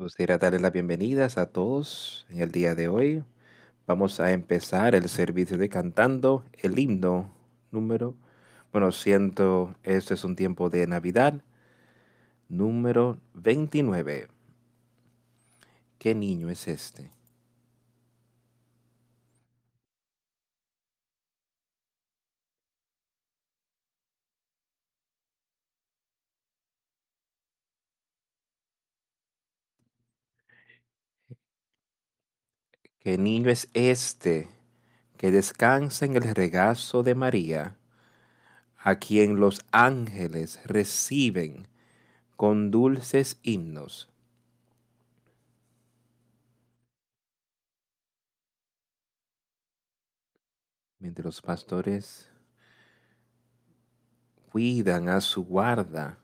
Me gustaría darles las bienvenidas a todos en el día de hoy. Vamos a empezar el servicio de cantando el himno número, bueno, siento, este es un tiempo de Navidad, número 29. ¿Qué niño es este? ¿Qué niño es este que descansa en el regazo de María, a quien los ángeles reciben con dulces himnos? Mientras los pastores cuidan a su guarda,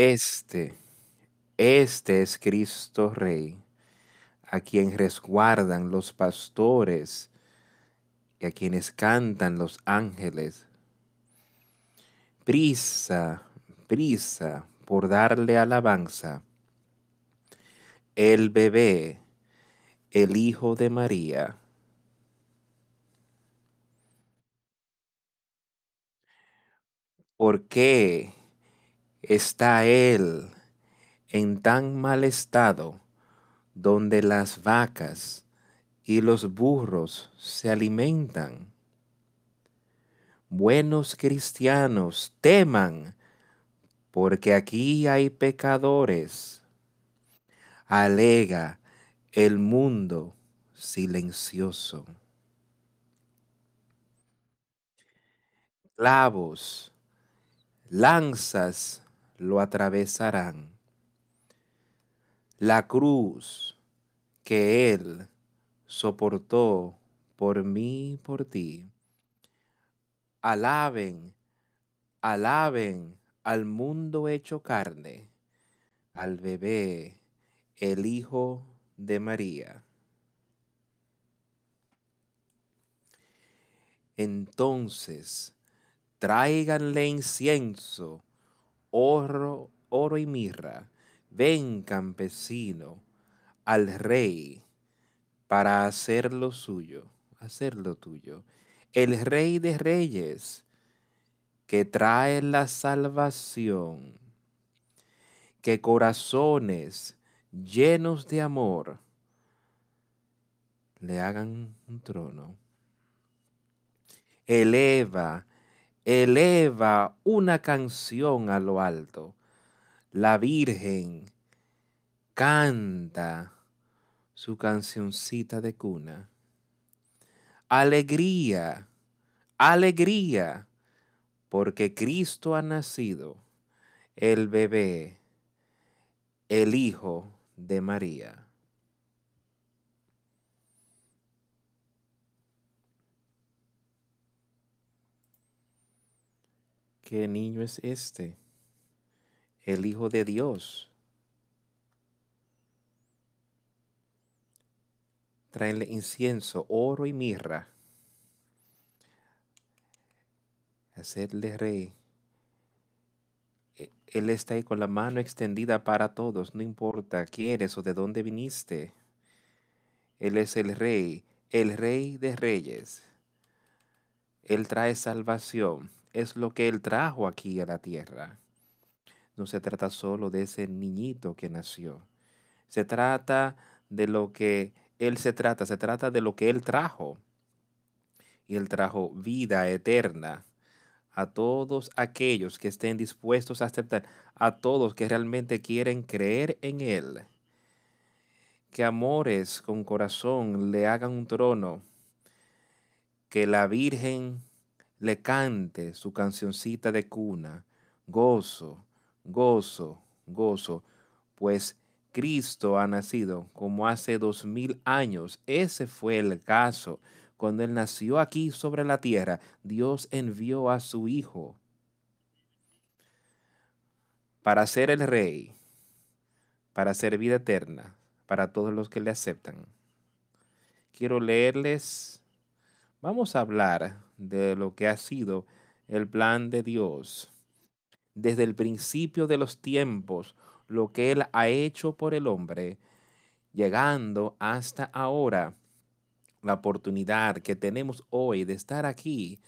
Este, este es Cristo Rey, a quien resguardan los pastores y a quienes cantan los ángeles. Prisa, prisa por darle alabanza. El bebé, el Hijo de María. ¿Por qué está él en tan mal estado donde las vacas y los burros se alimentan. Buenos cristianos, teman, porque aquí hay pecadores. Alega el mundo silencioso. Clavos, lanzas lo atravesarán. La cruz que Él soportó por mí por ti. Alaben, alaben al mundo hecho carne, al bebé, el Hijo de María. Entonces, tráiganle incienso oro, oro y mirra. Ven, campesino, al rey para hacer lo suyo, hacer lo tuyo. El rey de reyes que trae la salvación, que corazones llenos de amor le hagan un trono. Eleva eleva una canción a lo alto. La Virgen canta su cancioncita de cuna. Alegría, alegría, porque Cristo ha nacido, el bebé, el Hijo de María. ¿Qué niño es este? El Hijo de Dios. Traenle incienso, oro y mirra. Hacerle rey. Él está ahí con la mano extendida para todos, no importa quién eres o de dónde viniste. Él es el rey, el rey de reyes. Él trae salvación es lo que Él trajo aquí a la tierra. No se trata solo de ese niñito que nació. Se trata de lo que Él se trata, se trata de lo que Él trajo. Y Él trajo vida eterna a todos aquellos que estén dispuestos a aceptar, a todos que realmente quieren creer en Él. Que amores con corazón le hagan un trono. Que la Virgen le cante su cancioncita de cuna, gozo, gozo, gozo, pues Cristo ha nacido como hace dos mil años. Ese fue el caso. Cuando Él nació aquí sobre la tierra, Dios envió a su Hijo para ser el Rey, para ser vida eterna, para todos los que le aceptan. Quiero leerles, vamos a hablar de lo que ha sido el plan de Dios desde el principio de los tiempos, lo que Él ha hecho por el hombre, llegando hasta ahora, la oportunidad que tenemos hoy de estar aquí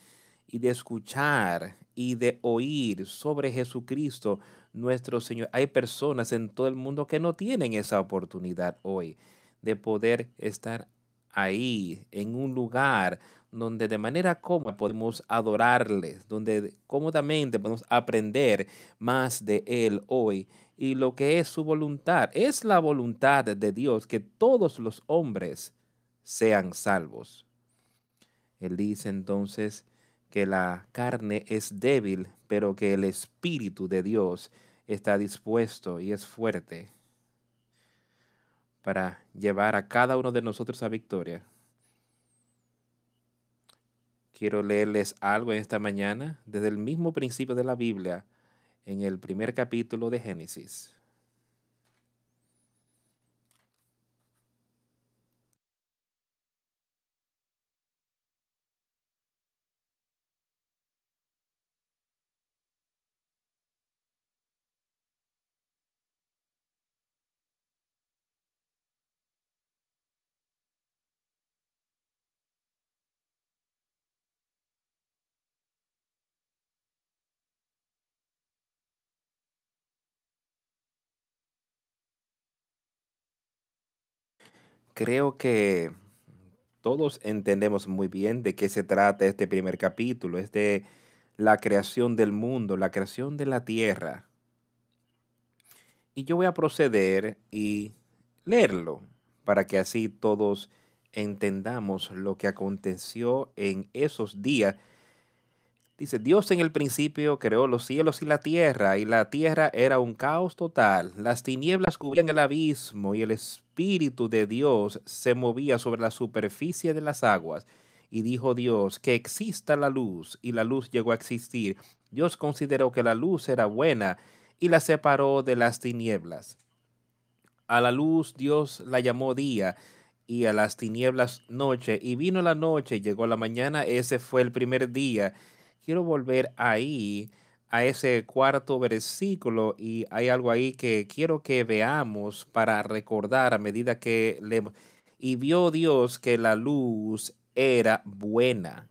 y de escuchar y de oír sobre Jesucristo nuestro Señor. Hay personas en todo el mundo que no tienen esa oportunidad hoy de poder estar ahí en un lugar donde de manera cómoda podemos adorarles, donde cómodamente podemos aprender más de Él hoy y lo que es su voluntad. Es la voluntad de Dios que todos los hombres sean salvos. Él dice entonces que la carne es débil, pero que el Espíritu de Dios está dispuesto y es fuerte para llevar a cada uno de nosotros a victoria quiero leerles algo en esta mañana desde el mismo principio de la Biblia, en el primer capítulo de Génesis. Creo que todos entendemos muy bien de qué se trata este primer capítulo, es de la creación del mundo, la creación de la tierra. Y yo voy a proceder y leerlo para que así todos entendamos lo que aconteció en esos días Dice, Dios en el principio creó los cielos y la tierra, y la tierra era un caos total. Las tinieblas cubrían el abismo, y el Espíritu de Dios se movía sobre la superficie de las aguas. Y dijo Dios, que exista la luz, y la luz llegó a existir. Dios consideró que la luz era buena, y la separó de las tinieblas. A la luz Dios la llamó día, y a las tinieblas noche. Y vino la noche, llegó la mañana, ese fue el primer día quiero volver ahí a ese cuarto versículo y hay algo ahí que quiero que veamos para recordar a medida que le... Y vio Dios que la luz era buena.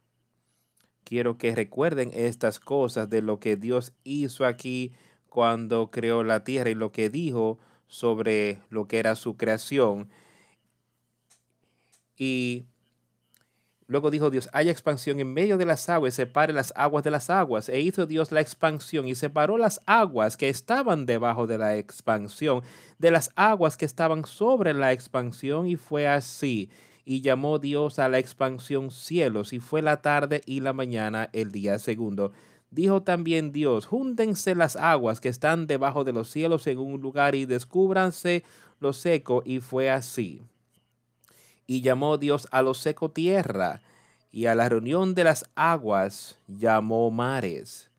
Quiero que recuerden estas cosas de lo que Dios hizo aquí cuando creó la tierra y lo que dijo sobre lo que era su creación. Y Luego dijo Dios, haya expansión en medio de las aguas, separe las aguas de las aguas. E hizo Dios la expansión y separó las aguas que estaban debajo de la expansión de las aguas que estaban sobre la expansión y fue así. Y llamó Dios a la expansión cielos y fue la tarde y la mañana el día segundo. Dijo también Dios, júntense las aguas que están debajo de los cielos en un lugar y descúbranse lo seco y fue así y llamó Dios a lo seco tierra, y a la reunión de las aguas llamó mares.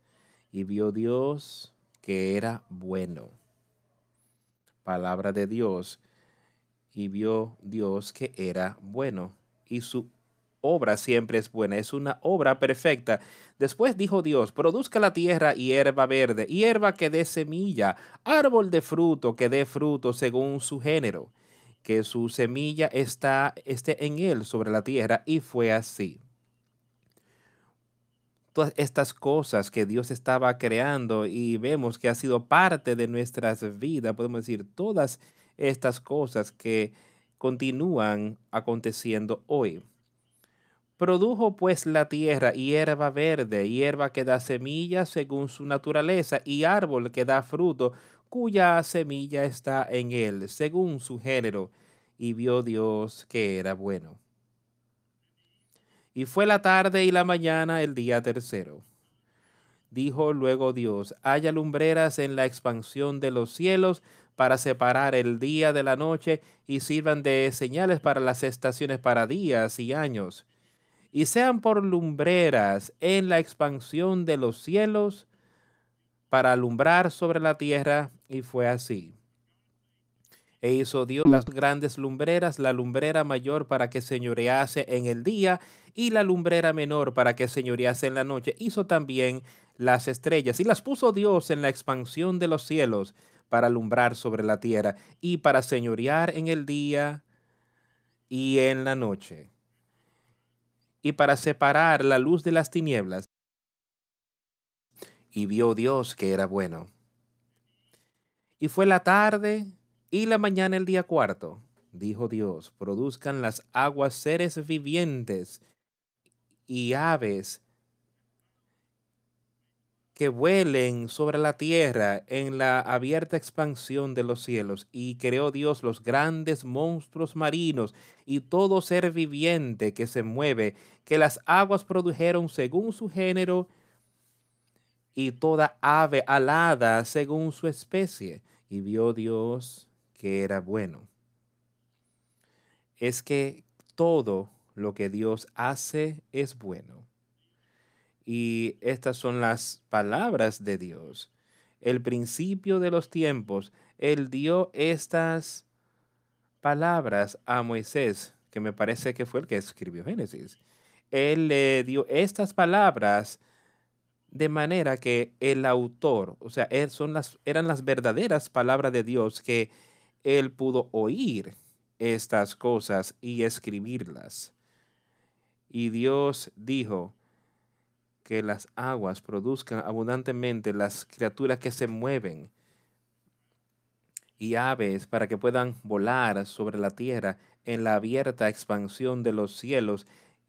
Y vio Dios que era bueno. Palabra de Dios. Y vio Dios que era bueno. Y su obra siempre es buena, es una obra perfecta. Después dijo Dios, produzca la tierra hierba verde, hierba que dé semilla, árbol de fruto que dé fruto según su género que su semilla está, esté en él sobre la tierra y fue así. Todas estas cosas que Dios estaba creando y vemos que ha sido parte de nuestras vidas, podemos decir, todas estas cosas que continúan aconteciendo hoy. Produjo pues la tierra hierba verde, hierba que da semilla según su naturaleza, y árbol que da fruto cuya semilla está en él, según su género, y vio Dios que era bueno. Y fue la tarde y la mañana el día tercero. Dijo luego Dios, haya lumbreras en la expansión de los cielos para separar el día de la noche y sirvan de señales para las estaciones para días y años. Y sean por lumbreras en la expansión de los cielos para alumbrar sobre la tierra, y fue así. E hizo Dios las grandes lumbreras, la lumbrera mayor para que señorease en el día y la lumbrera menor para que señorease en la noche. Hizo también las estrellas y las puso Dios en la expansión de los cielos para alumbrar sobre la tierra y para señorear en el día y en la noche y para separar la luz de las tinieblas. Y vio Dios que era bueno. Y fue la tarde y la mañana el día cuarto. Dijo Dios, produzcan las aguas seres vivientes y aves que vuelen sobre la tierra en la abierta expansión de los cielos. Y creó Dios los grandes monstruos marinos y todo ser viviente que se mueve, que las aguas produjeron según su género y toda ave alada según su especie. Y vio Dios que era bueno. Es que todo lo que Dios hace es bueno y estas son las palabras de Dios. El principio de los tiempos, Él dio estas palabras a Moisés, que me parece que fue el que escribió Génesis. Él le dio estas palabras de manera que el autor, o sea, son las, eran las verdaderas palabras de Dios que él pudo oír estas cosas y escribirlas. Y Dios dijo, que las aguas produzcan abundantemente las criaturas que se mueven y aves para que puedan volar sobre la tierra en la abierta expansión de los cielos.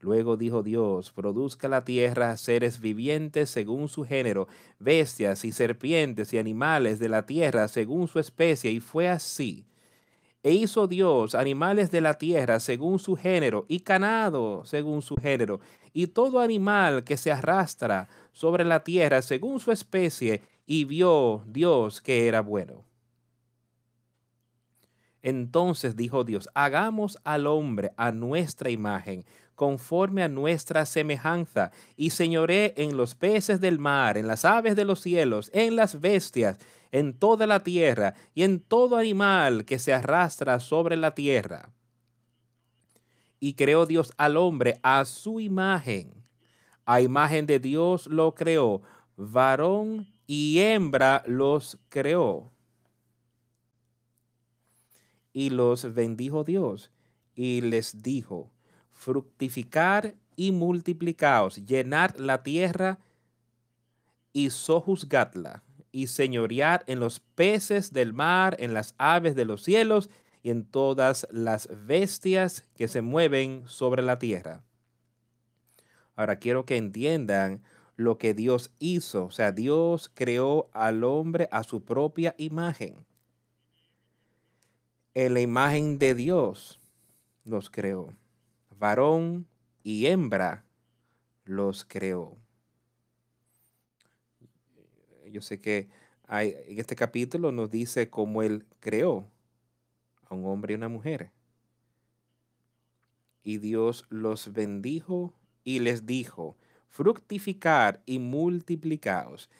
Luego dijo Dios, produzca la tierra seres vivientes según su género, bestias y serpientes y animales de la tierra según su especie. Y fue así. E hizo Dios animales de la tierra según su género y ganado según su género, y todo animal que se arrastra sobre la tierra según su especie, y vio Dios que era bueno. Entonces dijo Dios, hagamos al hombre a nuestra imagen, conforme a nuestra semejanza, y señoré en los peces del mar, en las aves de los cielos, en las bestias, en toda la tierra, y en todo animal que se arrastra sobre la tierra. Y creó Dios al hombre a su imagen. A imagen de Dios lo creó, varón y hembra los creó. Y los bendijo Dios y les dijo, fructificar y multiplicaos, llenar la tierra y sojuzgadla, y señorear en los peces del mar, en las aves de los cielos y en todas las bestias que se mueven sobre la tierra. Ahora quiero que entiendan lo que Dios hizo. O sea, Dios creó al hombre a su propia imagen. En la imagen de Dios los creó. Varón y hembra los creó. Yo sé que en este capítulo nos dice cómo Él creó a un hombre y una mujer. Y Dios los bendijo y les dijo, fructificar y multiplicaos,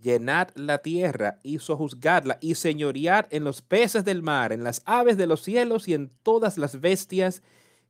llenad la tierra y sojuzgadla y señorear en los peces del mar, en las aves de los cielos y en todas las bestias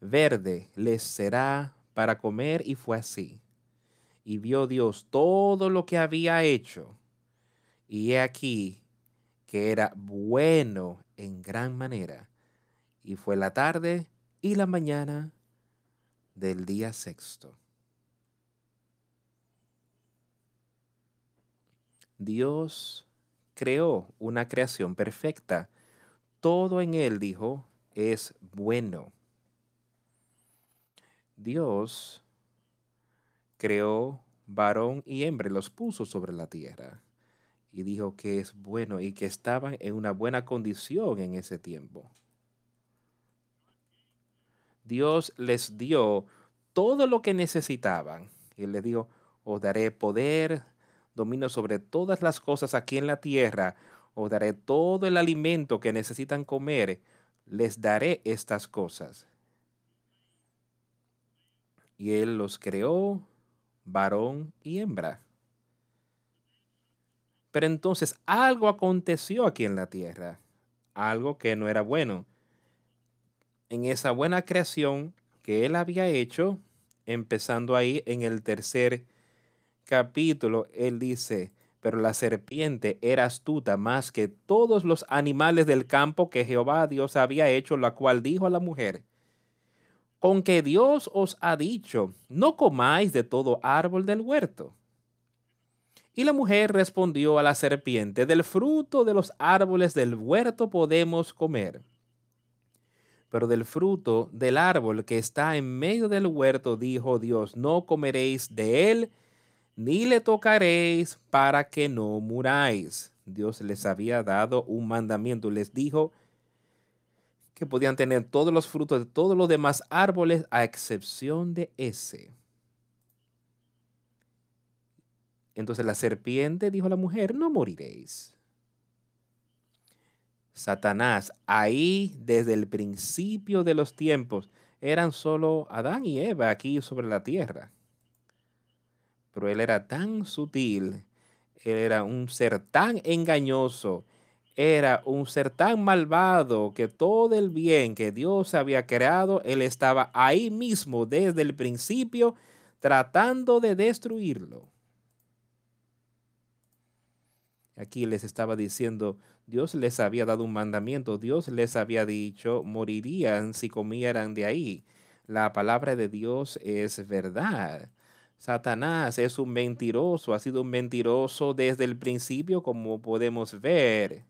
verde les será para comer, y fue así. Y vio Dios todo lo que había hecho, y he aquí que era bueno en gran manera. Y fue la tarde y la mañana del día sexto. Dios creó una creación perfecta. Todo en él, dijo, es bueno. Dios creó varón y hembra, los puso sobre la tierra y dijo que es bueno y que estaban en una buena condición en ese tiempo. Dios les dio todo lo que necesitaban. Y les dijo, os daré poder, dominio sobre todas las cosas aquí en la tierra, os daré todo el alimento que necesitan comer, les daré estas cosas. Y Él los creó, varón y hembra. Pero entonces algo aconteció aquí en la tierra, algo que no era bueno. En esa buena creación que él había hecho, empezando ahí en el tercer capítulo, él dice, pero la serpiente era astuta más que todos los animales del campo que Jehová Dios había hecho, la cual dijo a la mujer, con que Dios os ha dicho, no comáis de todo árbol del huerto. Y la mujer respondió a la serpiente, del fruto de los árboles del huerto podemos comer. Pero del fruto del árbol que está en medio del huerto, dijo Dios, no comeréis de él, ni le tocaréis para que no muráis. Dios les había dado un mandamiento, les dijo que podían tener todos los frutos de todos los demás árboles a excepción de ese. Entonces la serpiente dijo a la mujer, no moriréis. Satanás, ahí desde el principio de los tiempos, eran solo Adán y Eva aquí sobre la tierra. Pero él era tan sutil, él era un ser tan engañoso, era un ser tan malvado que todo el bien que Dios había creado, él estaba ahí mismo desde el principio tratando de destruirlo. Aquí les estaba diciendo, Dios les había dado un mandamiento, Dios les había dicho, morirían si comieran de ahí. La palabra de Dios es verdad. Satanás es un mentiroso, ha sido un mentiroso desde el principio, como podemos ver.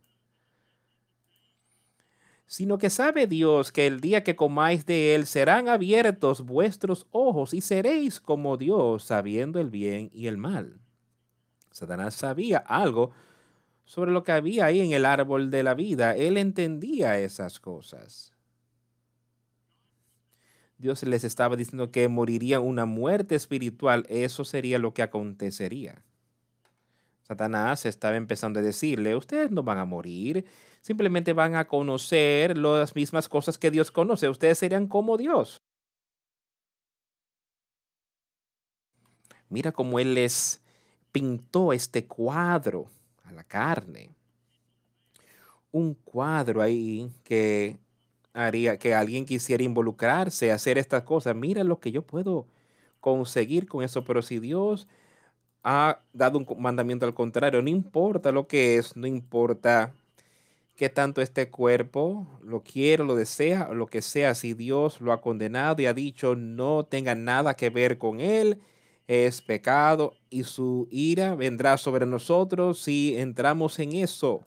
Sino que sabe Dios que el día que comáis de él serán abiertos vuestros ojos y seréis como Dios, sabiendo el bien y el mal. Satanás sabía algo sobre lo que había ahí en el árbol de la vida. Él entendía esas cosas. Dios les estaba diciendo que moriría una muerte espiritual. Eso sería lo que acontecería. Satanás estaba empezando a decirle, ustedes no van a morir, simplemente van a conocer las mismas cosas que Dios conoce. Ustedes serían como Dios. Mira cómo Él les pintó este cuadro a la carne. Un cuadro ahí que haría que alguien quisiera involucrarse, hacer estas cosas. Mira lo que yo puedo conseguir con eso, pero si Dios ha dado un mandamiento al contrario, no importa lo que es, no importa que tanto este cuerpo lo quiere, lo desea, lo que sea, si Dios lo ha condenado y ha dicho no tenga nada que ver con él, es pecado y su ira vendrá sobre nosotros si entramos en eso.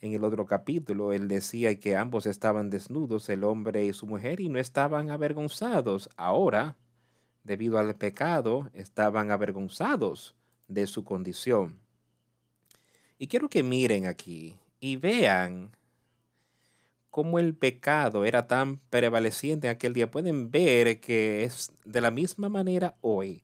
en el otro capítulo, él decía que ambos estaban desnudos, el hombre y su mujer, y no estaban avergonzados. Ahora, debido al pecado, estaban avergonzados de su condición. Y quiero que miren aquí y vean cómo el pecado era tan prevaleciente en aquel día, pueden ver que es de la misma manera hoy.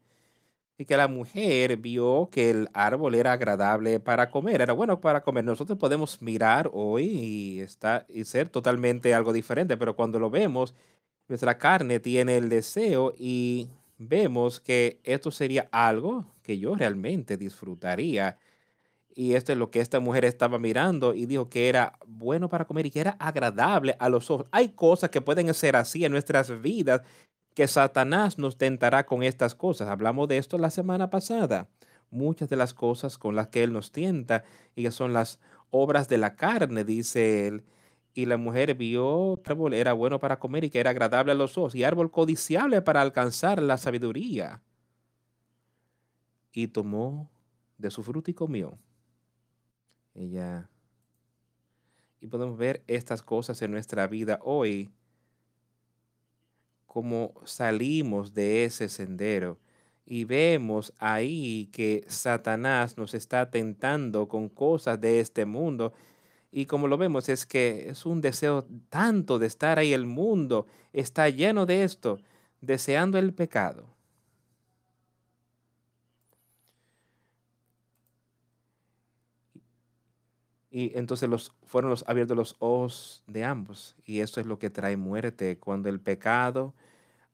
Y que la mujer vio que el árbol era agradable para comer, era bueno para comer. Nosotros podemos mirar hoy y, está, y ser totalmente algo diferente, pero cuando lo vemos, nuestra carne tiene el deseo y vemos que esto sería algo que yo realmente disfrutaría. Y esto es lo que esta mujer estaba mirando y dijo que era bueno para comer y que era agradable a los ojos. Hay cosas que pueden ser así en nuestras vidas que Satanás nos tentará con estas cosas. Hablamos de esto la semana pasada. Muchas de las cosas con las que él nos tienta y que son las obras de la carne, dice él. Y la mujer vio que árbol era bueno para comer y que era agradable a los ojos y árbol codiciable para alcanzar la sabiduría. Y tomó de su fruto y comió. Ella. Y podemos ver estas cosas en nuestra vida hoy como salimos de ese sendero y vemos ahí que Satanás nos está tentando con cosas de este mundo. Y como lo vemos es que es un deseo tanto de estar ahí. El mundo está lleno de esto, deseando el pecado. Y entonces los, fueron los abiertos los ojos de ambos. Y eso es lo que trae muerte cuando el pecado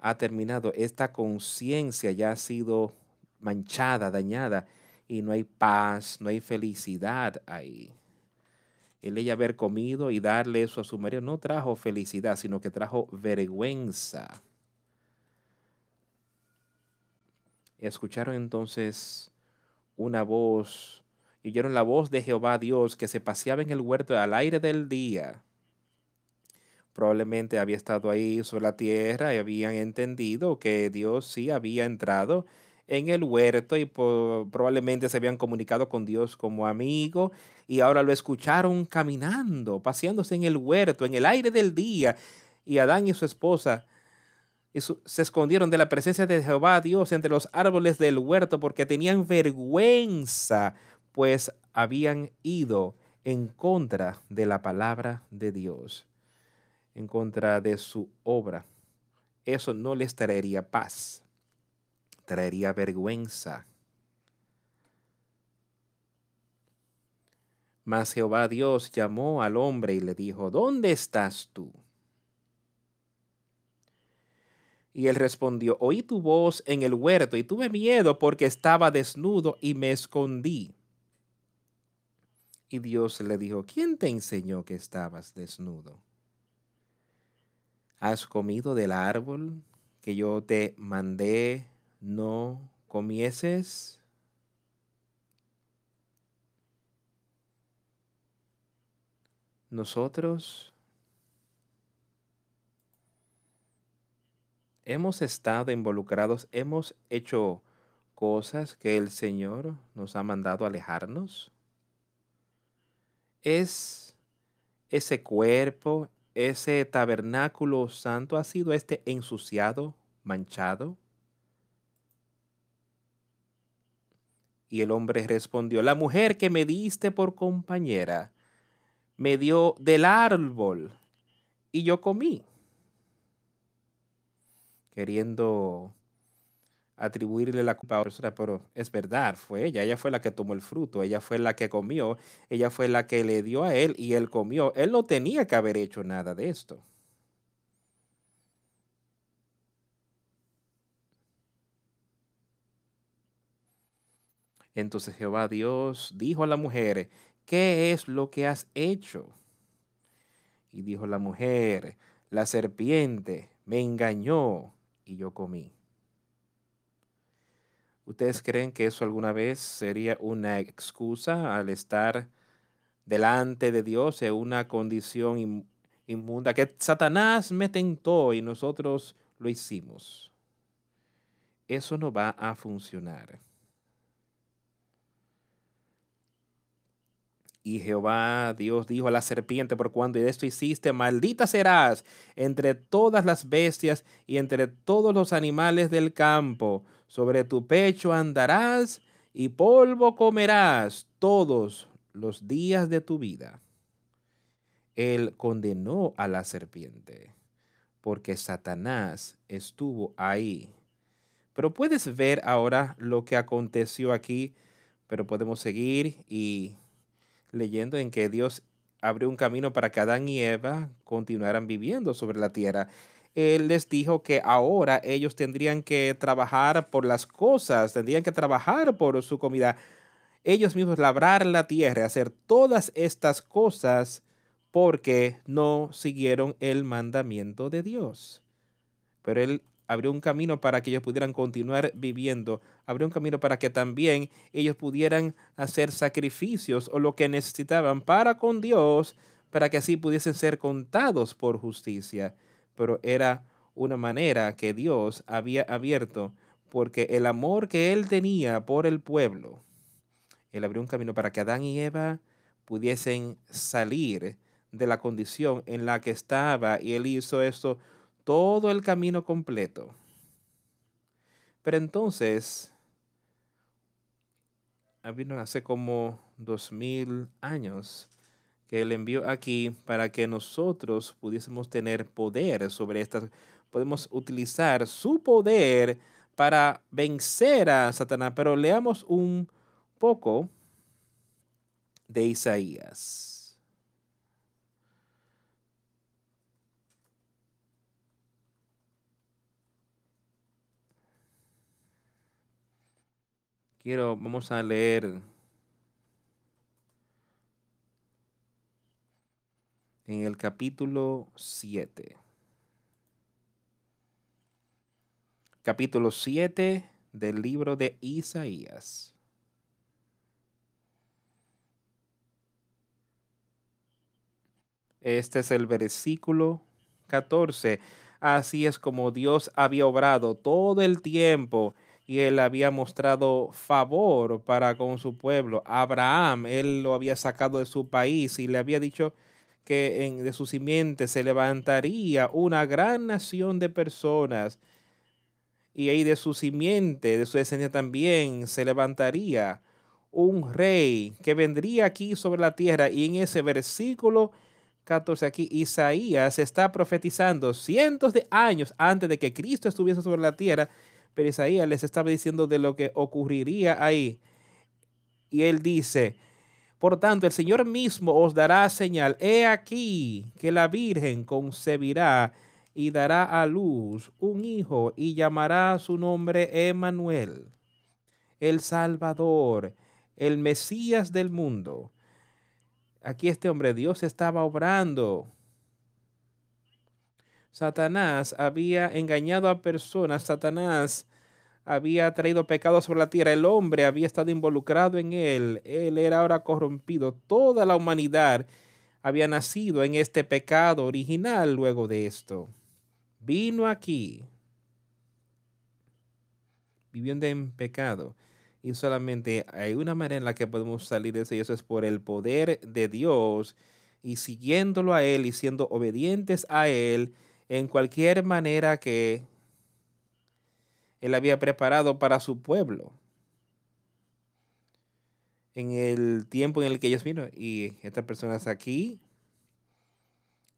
ha terminado, esta conciencia ya ha sido manchada, dañada, y no hay paz, no hay felicidad ahí. El ella haber comido y darle eso a su marido no trajo felicidad, sino que trajo vergüenza. Escucharon entonces una voz, y oyeron la voz de Jehová Dios que se paseaba en el huerto al aire del día probablemente había estado ahí sobre la tierra y habían entendido que Dios sí había entrado en el huerto y probablemente se habían comunicado con Dios como amigo y ahora lo escucharon caminando, paseándose en el huerto, en el aire del día. Y Adán y su esposa se escondieron de la presencia de Jehová Dios entre los árboles del huerto porque tenían vergüenza, pues habían ido en contra de la palabra de Dios en contra de su obra, eso no les traería paz, traería vergüenza. Mas Jehová Dios llamó al hombre y le dijo, ¿dónde estás tú? Y él respondió, oí tu voz en el huerto y tuve miedo porque estaba desnudo y me escondí. Y Dios le dijo, ¿quién te enseñó que estabas desnudo? ¿Has comido del árbol que yo te mandé no comieses? Nosotros hemos estado involucrados, hemos hecho cosas que el Señor nos ha mandado alejarnos. Es ese cuerpo, ese tabernáculo santo ha sido este ensuciado, manchado? Y el hombre respondió, la mujer que me diste por compañera me dio del árbol y yo comí. Queriendo atribuirle la culpa a otra pero es verdad, fue ella, ella fue la que tomó el fruto, ella fue la que comió, ella fue la que le dio a él y él comió. Él no tenía que haber hecho nada de esto. Entonces Jehová Dios dijo a la mujer, ¿qué es lo que has hecho? Y dijo la mujer, la serpiente me engañó y yo comí. ¿Ustedes creen que eso alguna vez sería una excusa al estar delante de Dios en una condición inmunda? Que Satanás me tentó y nosotros lo hicimos. Eso no va a funcionar. Y Jehová Dios dijo a la serpiente, por cuando esto hiciste, maldita serás entre todas las bestias y entre todos los animales del campo sobre tu pecho andarás y polvo comerás todos los días de tu vida. Él condenó a la serpiente porque Satanás estuvo ahí Pero puedes ver ahora lo que aconteció aquí, pero podemos seguir y leyendo en que Dios abrió un camino para que Adán y Eva continuaran viviendo sobre la tierra. Él les dijo que ahora ellos tendrían que trabajar por las cosas, tendrían que trabajar por su comida, ellos mismos labrar la tierra, hacer todas estas cosas porque no siguieron el mandamiento de Dios. Pero Él abrió un camino para que ellos pudieran continuar viviendo, abrió un camino para que también ellos pudieran hacer sacrificios o lo que necesitaban para con Dios, para que así pudiesen ser contados por justicia. Pero era una manera que Dios había abierto, porque el amor que Él tenía por el pueblo, Él abrió un camino para que Adán y Eva pudiesen salir de la condición en la que estaba y Él hizo esto todo el camino completo. Pero entonces, vino hace como dos mil años que Él envió aquí para que nosotros pudiésemos tener poder sobre estas. Podemos utilizar su poder para vencer a Satanás. Pero leamos un poco de Isaías. Quiero, vamos a leer en el capítulo 7. Capítulo 7 del libro de Isaías. Este es el versículo 14. Así es como Dios había obrado todo el tiempo y él había mostrado favor para con su pueblo. Abraham, él lo había sacado de su país y le había dicho que en, de su simiente se levantaría una gran nación de personas. Y ahí de su simiente, de su descendencia también, se levantaría un rey que vendría aquí sobre la tierra. Y en ese versículo 14 aquí, Isaías está profetizando cientos de años antes de que Cristo estuviese sobre la tierra pero Isaías les estaba diciendo de lo que ocurriría ahí. Y él dice, por tanto, el Señor mismo os dará señal. He aquí que la Virgen concebirá y dará a luz un hijo y llamará su nombre Emmanuel, el Salvador, el Mesías del mundo. Aquí este hombre, Dios estaba obrando Satanás había engañado a personas, Satanás había traído pecado sobre la tierra, el hombre había estado involucrado en él, él era ahora corrompido, toda la humanidad había nacido en este pecado original luego de esto. Vino aquí, viviendo en pecado. Y solamente hay una manera en la que podemos salir de eso y eso es por el poder de Dios y siguiéndolo a Él y siendo obedientes a Él en cualquier manera que él había preparado para su pueblo. En el tiempo en el que ellos vino y estas personas aquí,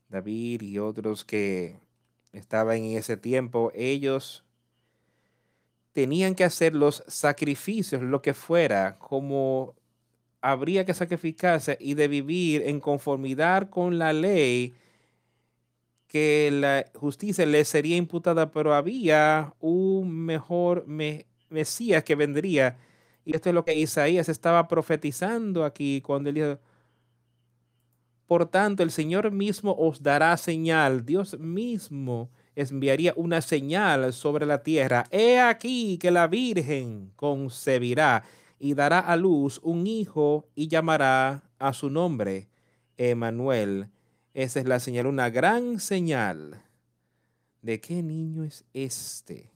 David y otros que estaban en ese tiempo, ellos tenían que hacer los sacrificios, lo que fuera, como habría que sacrificarse y de vivir en conformidad con la ley que la justicia le sería imputada, pero había un mejor Mesías que vendría. Y esto es lo que Isaías estaba profetizando aquí cuando él dijo, por tanto, el Señor mismo os dará señal, Dios mismo enviaría una señal sobre la tierra. He aquí que la Virgen concebirá y dará a luz un hijo y llamará a su nombre Emanuel esa es la señal, una gran señal de qué niño es este.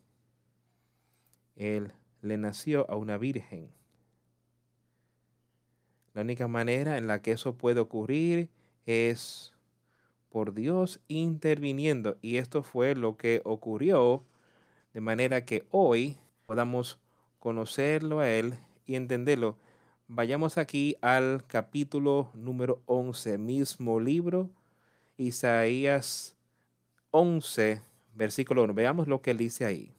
Él le nació a una virgen. La única manera en la que eso puede ocurrir es por Dios interviniendo. Y esto fue lo que ocurrió, de manera que hoy podamos conocerlo a Él y entenderlo. Vayamos aquí al capítulo número 11, mismo libro Isaías 11, versículo 1. Veamos lo que él dice ahí.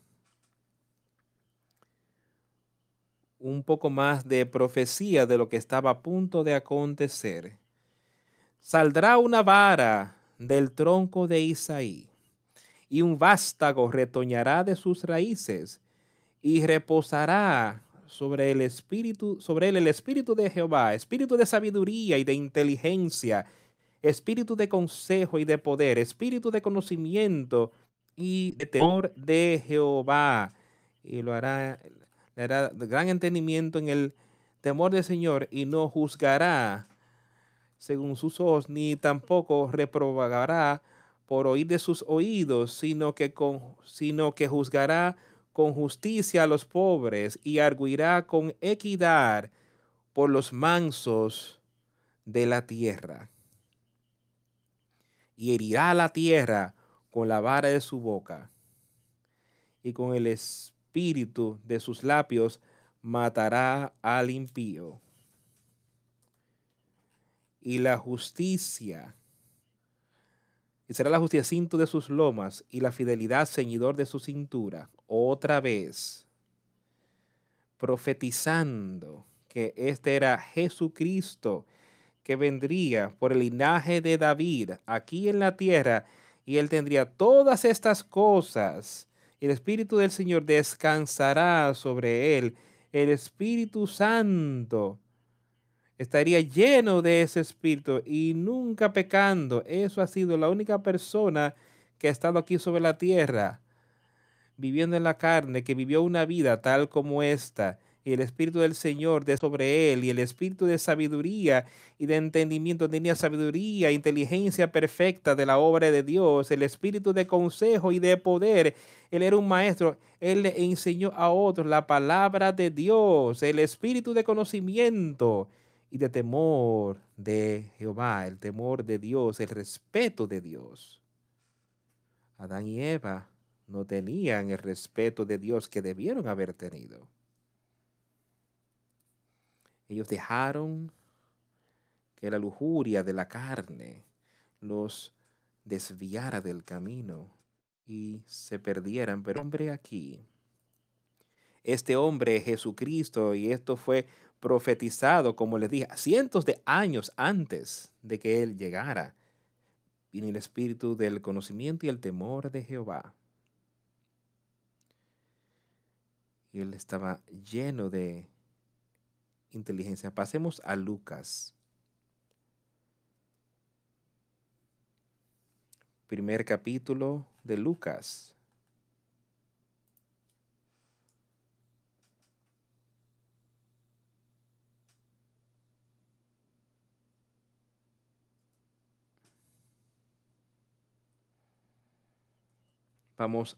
un poco más de profecía de lo que estaba a punto de acontecer. Saldrá una vara del tronco de Isaí, y un vástago retoñará de sus raíces, y reposará sobre el espíritu, sobre él el espíritu de Jehová, espíritu de sabiduría y de inteligencia, espíritu de consejo y de poder, espíritu de conocimiento y de temor de Jehová. Y lo hará, le hará gran entendimiento en el temor del Señor y no juzgará según sus ojos, ni tampoco reprobará por oír de sus oídos, sino que, con, sino que juzgará con justicia a los pobres y arguirá con equidad por los mansos de la tierra. Y herirá la tierra con la vara de su boca y con el espíritu de sus labios matará al impío. Y la justicia, y será la justicia cinto de sus lomas y la fidelidad ceñidor de su cintura. Otra vez, profetizando que este era Jesucristo que vendría por el linaje de David aquí en la tierra y él tendría todas estas cosas. El Espíritu del Señor descansará sobre él. El Espíritu Santo estaría lleno de ese Espíritu y nunca pecando. Eso ha sido la única persona que ha estado aquí sobre la tierra, viviendo en la carne, que vivió una vida tal como esta y el Espíritu del Señor de sobre él, y el Espíritu de sabiduría y de entendimiento tenía sabiduría, inteligencia perfecta de la obra de Dios, el Espíritu de consejo y de poder. Él era un maestro, él le enseñó a otros la palabra de Dios, el Espíritu de conocimiento y de temor de Jehová, el temor de Dios, el respeto de Dios. Adán y Eva no tenían el respeto de Dios que debieron haber tenido. Ellos dejaron que la lujuria de la carne los desviara del camino y se perdieran. Pero hombre aquí, este hombre Jesucristo, y esto fue profetizado, como les dije, cientos de años antes de que Él llegara, en el espíritu del conocimiento y el temor de Jehová. Y Él estaba lleno de inteligencia. Pasemos a Lucas. Primer capítulo de Lucas. Vamos,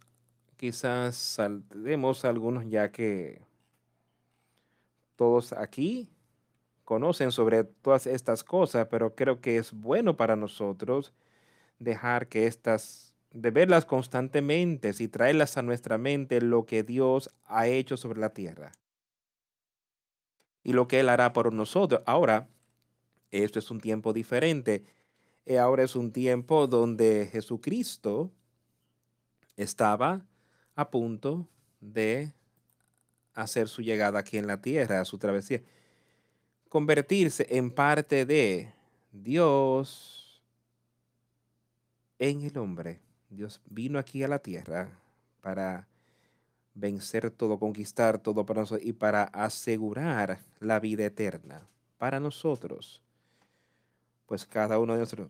quizás saltemos algunos ya que todos aquí conocen sobre todas estas cosas, pero creo que es bueno para nosotros dejar que estas, de verlas constantemente y traerlas a nuestra mente lo que Dios ha hecho sobre la tierra y lo que Él hará por nosotros. Ahora, esto es un tiempo diferente. Eh, ahora es un tiempo donde Jesucristo estaba a punto de hacer su llegada aquí en la tierra, su travesía, convertirse en parte de Dios en el hombre. Dios vino aquí a la tierra para vencer todo, conquistar todo para nosotros y para asegurar la vida eterna para nosotros. Pues cada uno de nosotros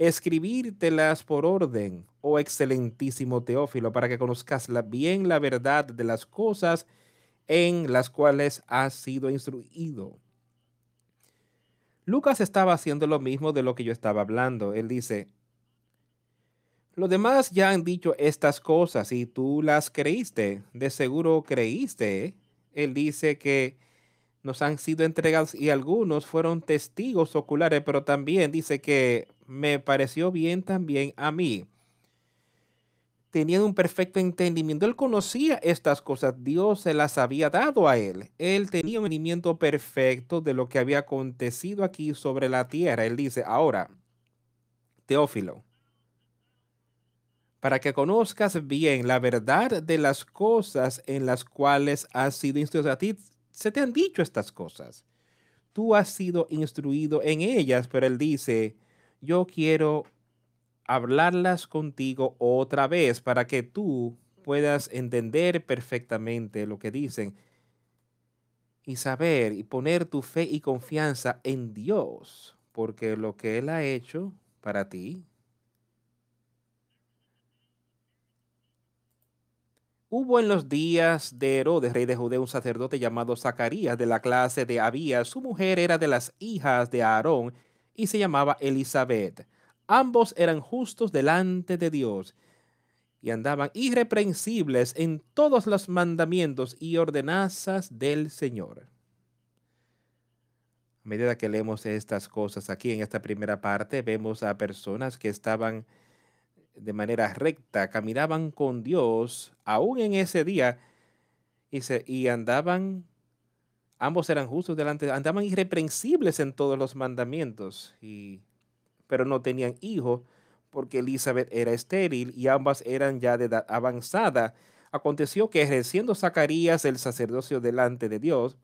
escribírtelas por orden, oh excelentísimo Teófilo, para que conozcas bien la verdad de las cosas en las cuales has sido instruido. Lucas estaba haciendo lo mismo de lo que yo estaba hablando. Él dice, los demás ya han dicho estas cosas y tú las creíste, de seguro creíste. Él dice que nos han sido entregados y algunos fueron testigos oculares, pero también dice que me pareció bien también a mí. Tenían un perfecto entendimiento. Él conocía estas cosas. Dios se las había dado a él. Él tenía un entendimiento perfecto de lo que había acontecido aquí sobre la tierra. Él dice, ahora, Teófilo, para que conozcas bien la verdad de las cosas en las cuales has sido instruido. A ti se te han dicho estas cosas. Tú has sido instruido en ellas, pero él dice, yo quiero hablarlas contigo otra vez para que tú puedas entender perfectamente lo que dicen y saber y poner tu fe y confianza en Dios, porque lo que Él ha hecho para ti Hubo en los días de Herodes, rey de Judea, un sacerdote llamado Zacarías de la clase de Abías. Su mujer era de las hijas de Aarón y se llamaba Elizabeth. Ambos eran justos delante de Dios y andaban irreprensibles en todos los mandamientos y ordenanzas del Señor. A medida que leemos estas cosas aquí en esta primera parte, vemos a personas que estaban de manera recta, caminaban con Dios aún en ese día y, se, y andaban, ambos eran justos delante, andaban irreprensibles en todos los mandamientos, y, pero no tenían hijos porque Elizabeth era estéril y ambas eran ya de edad avanzada. Aconteció que ejerciendo Zacarías el sacerdocio delante de Dios,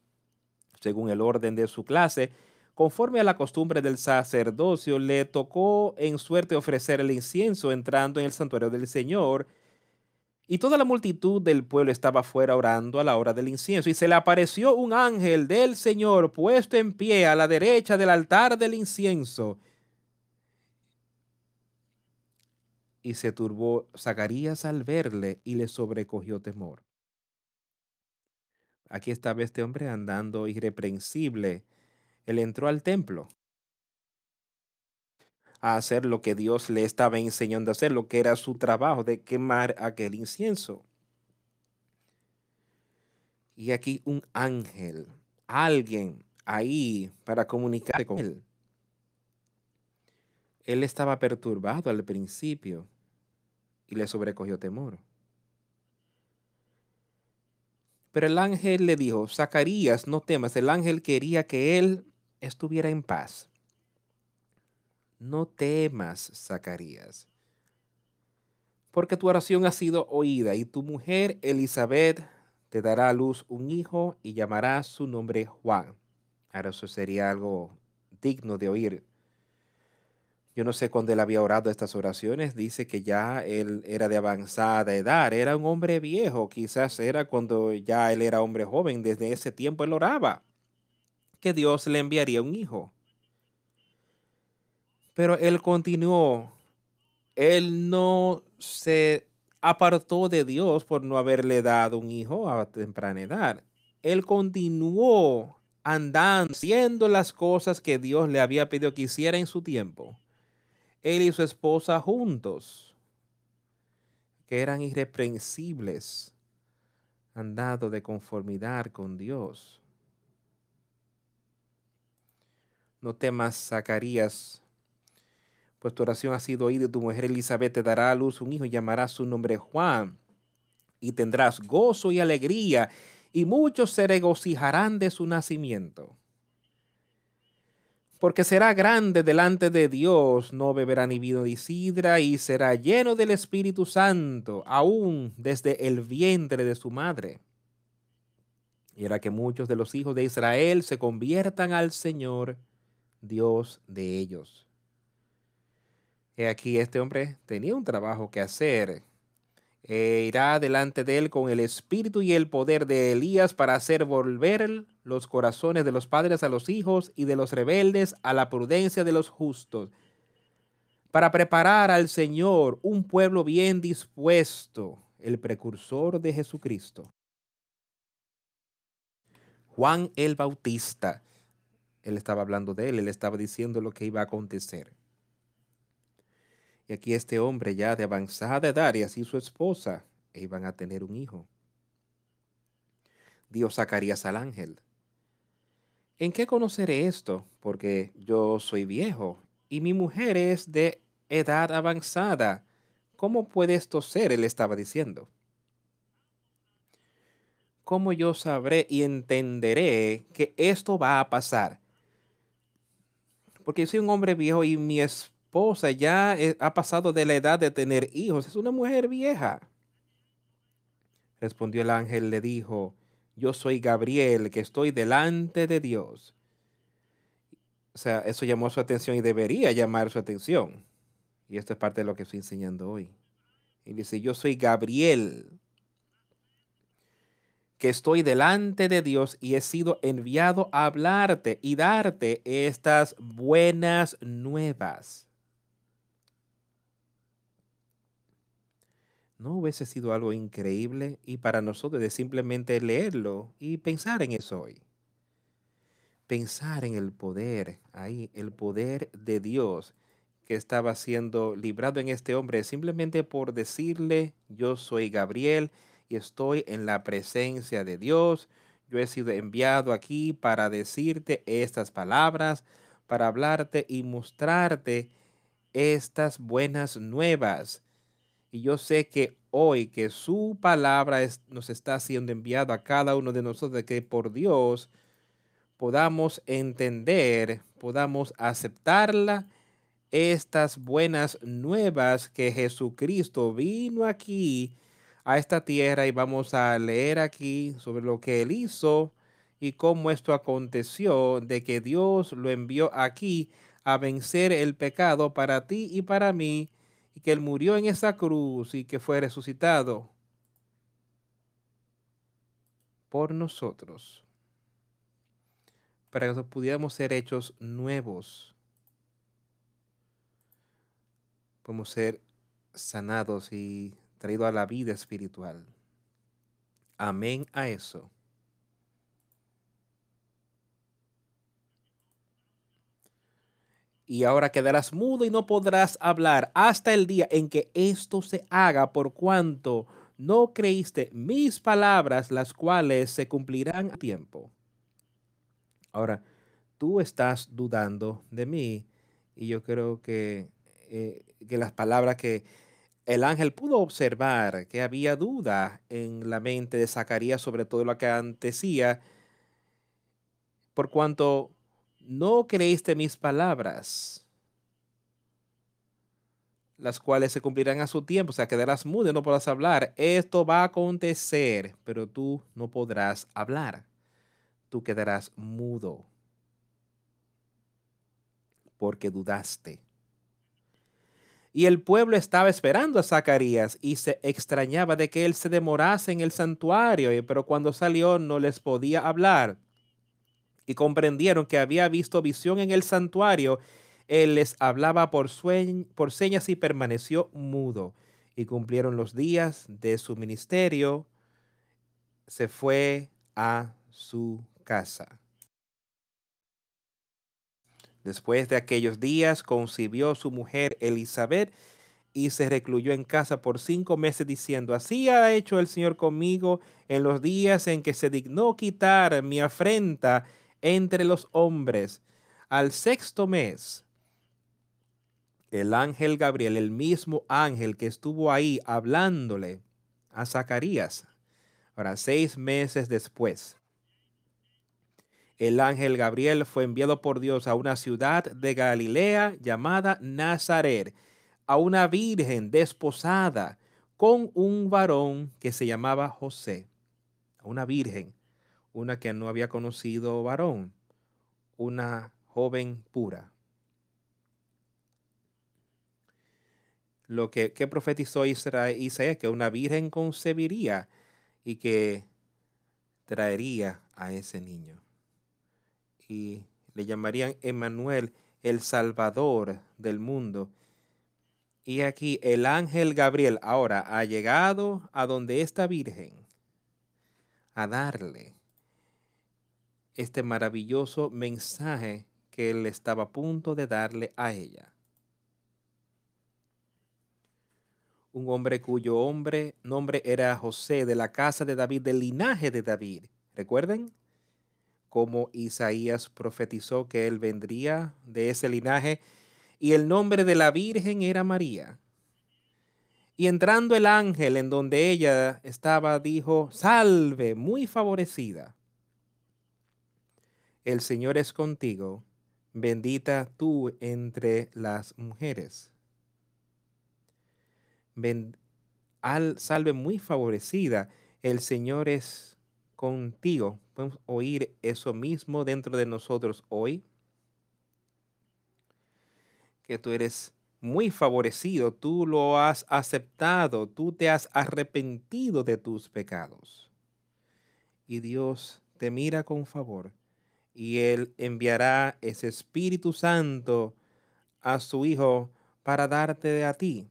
según el orden de su clase, Conforme a la costumbre del sacerdocio, le tocó en suerte ofrecer el incienso entrando en el santuario del Señor. Y toda la multitud del pueblo estaba fuera orando a la hora del incienso. Y se le apareció un ángel del Señor puesto en pie a la derecha del altar del incienso. Y se turbó Zacarías al verle y le sobrecogió temor. Aquí estaba este hombre andando irreprensible él entró al templo a hacer lo que Dios le estaba enseñando a hacer, lo que era su trabajo de quemar aquel incienso. Y aquí un ángel, alguien ahí para comunicarse con él. Él estaba perturbado al principio y le sobrecogió temor. Pero el ángel le dijo, Zacarías, no temas, el ángel quería que él estuviera en paz. No temas, Zacarías, porque tu oración ha sido oída y tu mujer Elizabeth te dará a luz un hijo y llamará su nombre Juan. Ahora eso sería algo digno de oír. Yo no sé cuándo él había orado estas oraciones. Dice que ya él era de avanzada edad, era un hombre viejo. Quizás era cuando ya él era hombre joven. Desde ese tiempo él oraba que Dios le enviaría un hijo. Pero él continuó. Él no se apartó de Dios por no haberle dado un hijo a temprana edad. Él continuó andando, haciendo las cosas que Dios le había pedido que hiciera en su tiempo. Él y su esposa juntos, que eran irreprensibles, andado de conformidad con Dios. No temas, Zacarías, pues tu oración ha sido oída tu mujer Elizabeth te dará a luz un hijo y llamará su nombre Juan. Y tendrás gozo y alegría, y muchos se regocijarán de su nacimiento. Porque será grande delante de Dios, no beberá ni vino ni sidra, y será lleno del Espíritu Santo, aún desde el vientre de su madre. Y hará que muchos de los hijos de Israel se conviertan al Señor Dios de ellos. He aquí este hombre tenía un trabajo que hacer. E irá delante de él con el espíritu y el poder de Elías para hacer volver los corazones de los padres a los hijos y de los rebeldes a la prudencia de los justos, para preparar al Señor un pueblo bien dispuesto, el precursor de Jesucristo. Juan el Bautista él estaba hablando de él, él estaba diciendo lo que iba a acontecer. Y aquí este hombre ya de avanzada edad y así su esposa e iban a tener un hijo. Dios sacaría al ángel ¿En qué conoceré esto? Porque yo soy viejo y mi mujer es de edad avanzada. ¿Cómo puede esto ser? Él estaba diciendo. ¿Cómo yo sabré y entenderé que esto va a pasar? Porque yo soy un hombre viejo y mi esposa ya eh, ha pasado de la edad de tener hijos. Es una mujer vieja. Respondió el ángel, le dijo, yo soy Gabriel, que estoy delante de Dios. O sea, eso llamó su atención y debería llamar su atención. Y esto es parte de lo que estoy enseñando hoy. Y dice, yo soy Gabriel, que estoy delante de Dios y he sido enviado a hablarte y darte estas buenas nuevas. ¿No hubiese sido algo increíble y para nosotros de simplemente leerlo y pensar en eso hoy? Pensar en el poder, ahí, el poder de Dios que estaba siendo librado en este hombre simplemente por decirle, yo soy Gabriel y estoy en la presencia de Dios. Yo he sido enviado aquí para decirte estas palabras, para hablarte y mostrarte estas buenas nuevas y yo sé que hoy que su palabra nos está siendo enviada a cada uno de nosotros, que por Dios podamos entender, podamos aceptarla, estas buenas nuevas que Jesucristo vino aquí a esta tierra y vamos a leer aquí sobre lo que él hizo y cómo esto aconteció, de que Dios lo envió aquí a vencer el pecado para ti y para mí y que Él murió en esa cruz y que fue resucitado por nosotros, para que pudiéramos ser hechos nuevos, podemos ser sanados y traídos a la vida espiritual. Amén a eso. Y ahora quedarás mudo y no podrás hablar hasta el día en que esto se haga, por cuanto no creíste mis palabras, las cuales se cumplirán a tiempo. Ahora, tú estás dudando de mí y yo creo que, eh, que las palabras que el ángel pudo observar, que había duda en la mente de Zacarías sobre todo lo que antecía, por cuanto no creíste mis palabras, las cuales se cumplirán a su tiempo, o sea, quedarás mudo y no podrás hablar. Esto va a acontecer, pero tú no podrás hablar. Tú quedarás mudo porque dudaste. Y el pueblo estaba esperando a Zacarías y se extrañaba de que él se demorase en el santuario, pero cuando salió no les podía hablar y comprendieron que había visto visión en el santuario, él les hablaba por, señas y permaneció mudo. Y cumplieron los días de su ministerio. Se fue a su casa. Después de aquellos días concibió su mujer Elizabeth y se recluyó en casa por cinco meses diciendo, así ha hecho el Señor conmigo en los días en que se dignó quitar mi afrenta entre los hombres. Al sexto mes, el ángel Gabriel, el mismo ángel que estuvo ahí hablándole a Zacarías, ahora seis meses después, el ángel Gabriel fue enviado por Dios a una ciudad de Galilea llamada Nazaret, a una virgen desposada con un varón que se llamaba José, a una virgen una que no había conocido varón, una joven pura. Lo que, profetizó Isaías, que una virgen concebiría y que traería a ese niño. Y le llamarían Emmanuel, el Salvador del mundo. Y aquí el ángel Gabriel ahora ha llegado a donde esta virgen a darle este maravilloso mensaje que él estaba a punto de darle a ella. Un hombre cuyo hombre, nombre era José de la casa de David, del linaje de David. ¿Recuerden? como Isaías profetizó que él vendría de ese linaje, y el nombre de la Virgen era María. Y entrando el ángel en donde ella estaba, dijo, salve, muy favorecida. El Señor es contigo, bendita tú entre las mujeres. al, salve muy favorecida, el Señor es contigo. Podemos oír eso mismo dentro de nosotros hoy. Que tú eres muy favorecido, tú lo has aceptado, tú te has arrepentido de tus pecados. Y Dios te mira con favor y Él enviará ese Espíritu Santo a su Hijo para darte a ti.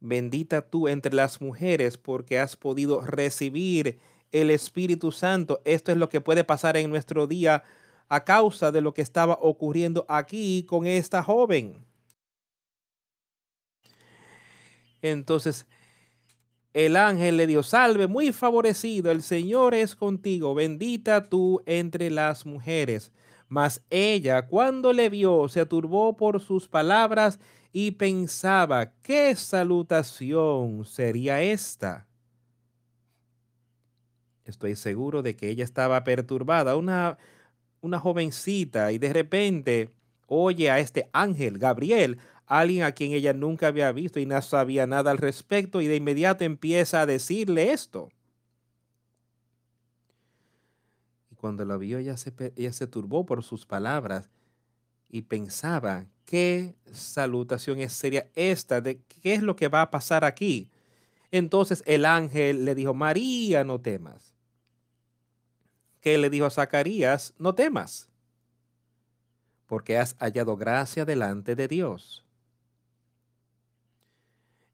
Bendita tú entre las mujeres porque has podido recibir el Espíritu Santo. Esto es lo que puede pasar en nuestro día a causa de lo que estaba ocurriendo aquí con esta joven. Entonces, el ángel le dio salve, muy favorecido, el Señor es contigo, bendita tú entre las mujeres. Mas ella, cuando le vio, se turbó por sus palabras y pensaba, ¿qué salutación sería esta? Estoy seguro de que ella estaba perturbada. Una una jovencita y de repente oye a este ángel, Gabriel, alguien a quien ella nunca había visto y no sabía nada al respecto y de inmediato empieza a decirle esto. Y cuando lo vio ella se, ella se turbó por sus palabras y pensaba, ¿qué salutación es seria esta? ¿De qué es lo que va a pasar aquí? Entonces el ángel le dijo, María, no temas que le dijo a Zacarías, no temas, porque has hallado gracia delante de Dios.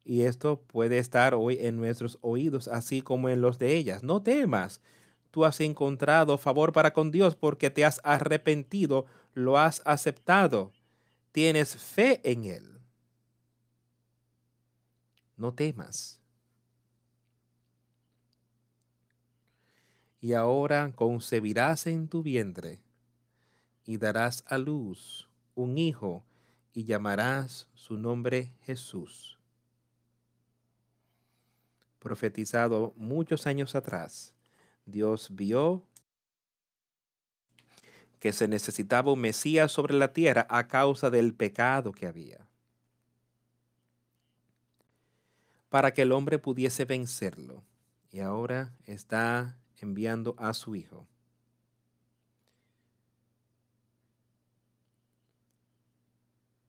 Y esto puede estar hoy en nuestros oídos, así como en los de ellas. No temas, tú has encontrado favor para con Dios porque te has arrepentido, lo has aceptado, tienes fe en Él. No temas. y ahora concebirás en tu vientre y darás a luz un hijo y llamarás su nombre Jesús. Profetizado muchos años atrás, Dios vio que se necesitaba un Mesías sobre la tierra a causa del pecado que había. Para que el hombre pudiese vencerlo. Y ahora está enviando a su Hijo.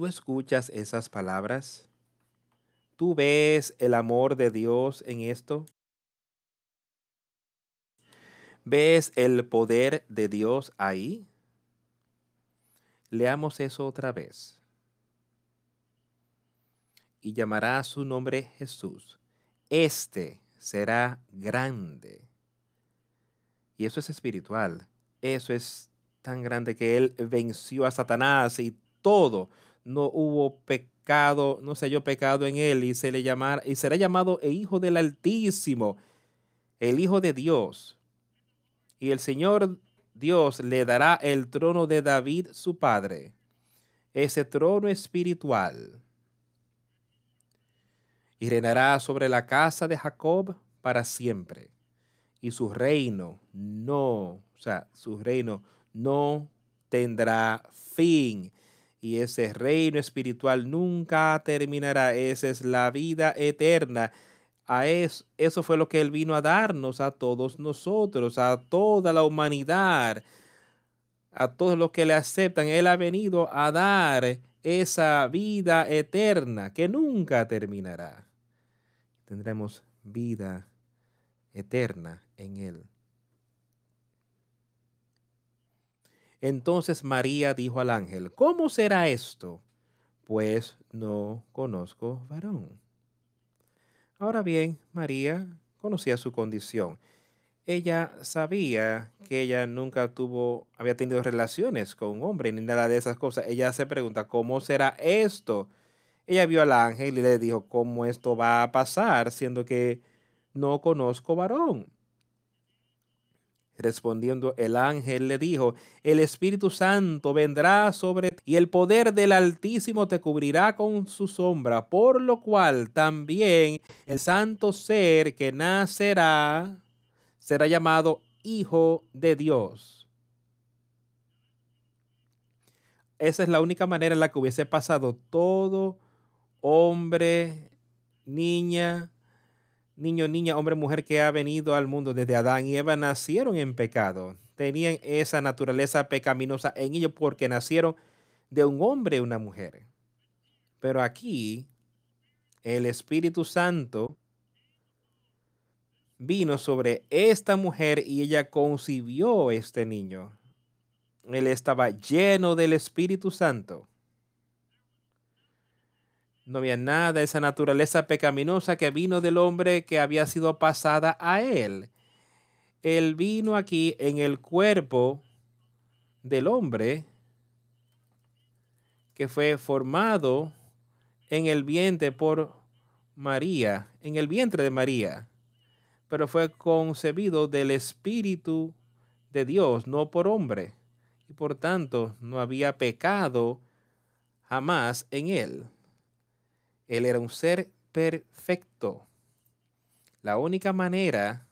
¿Tú escuchas esas palabras? ¿Tú ves el amor de Dios en esto? ¿Ves el poder de Dios ahí? Leamos eso otra vez. Y llamará su nombre Jesús. Este será grande. Y eso es espiritual. Eso es tan grande que él venció a Satanás y todo. No hubo pecado, no se halló pecado en él y se le llamará y será llamado Hijo del Altísimo, el Hijo de Dios. Y el Señor Dios le dará el trono de David su padre, ese trono espiritual, y reinará sobre la casa de Jacob para siempre, y su reino no, o sea, su reino no tendrá fin. Y ese reino espiritual nunca terminará. Esa es la vida eterna eso, eso fue lo que Él vino a darnos a todos nosotros, a toda la humanidad, a todos los que le aceptan. Él ha venido a dar esa vida eterna que nunca terminará. Tendremos vida eterna en Él. Entonces María dijo al ángel, ¿cómo será esto? Pues no conozco varón. Ahora bien, María conocía su condición. Ella sabía que ella nunca tuvo, había tenido relaciones con un hombre ni nada de esas cosas. Ella se pregunta, ¿cómo será esto? Ella vio al ángel y le dijo, ¿cómo esto va a pasar siendo que no conozco varón? Respondiendo el ángel le dijo, el Espíritu Santo vendrá sobre ti y el poder del Altísimo te cubrirá con su sombra, por lo cual también el santo ser que nacerá será llamado Hijo de Dios. Esa es la única manera en la que hubiese pasado todo hombre, niña, niño, niña, hombre, mujer que ha venido al mundo desde Adán y Eva nacieron en pecado. Tenían esa naturaleza pecaminosa en ellos porque nacieron de un hombre y una mujer. Pero aquí el Espíritu Santo vino sobre esta mujer y ella concibió este niño. Él estaba lleno del Espíritu Santo. No había nada de esa naturaleza pecaminosa que vino del hombre que había sido pasada a él. Él vino aquí en el cuerpo del hombre que fue formado en el vientre por María, en el vientre de María, pero fue concebido del Espíritu de Dios, no por hombre, y por tanto no había pecado jamás en él. Él era un ser perfecto. La única manera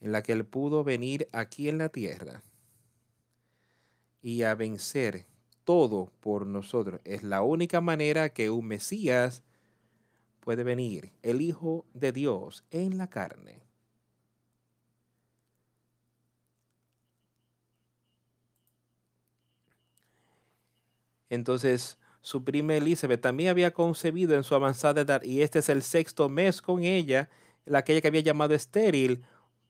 en la que él pudo venir aquí en la tierra y a vencer todo por nosotros es la única manera que un Mesías puede venir, el Hijo de Dios en la carne. Entonces, su prima Elizabeth también había concebido en su avanzada edad y este es el sexto mes con ella, la aquella que había llamado estéril,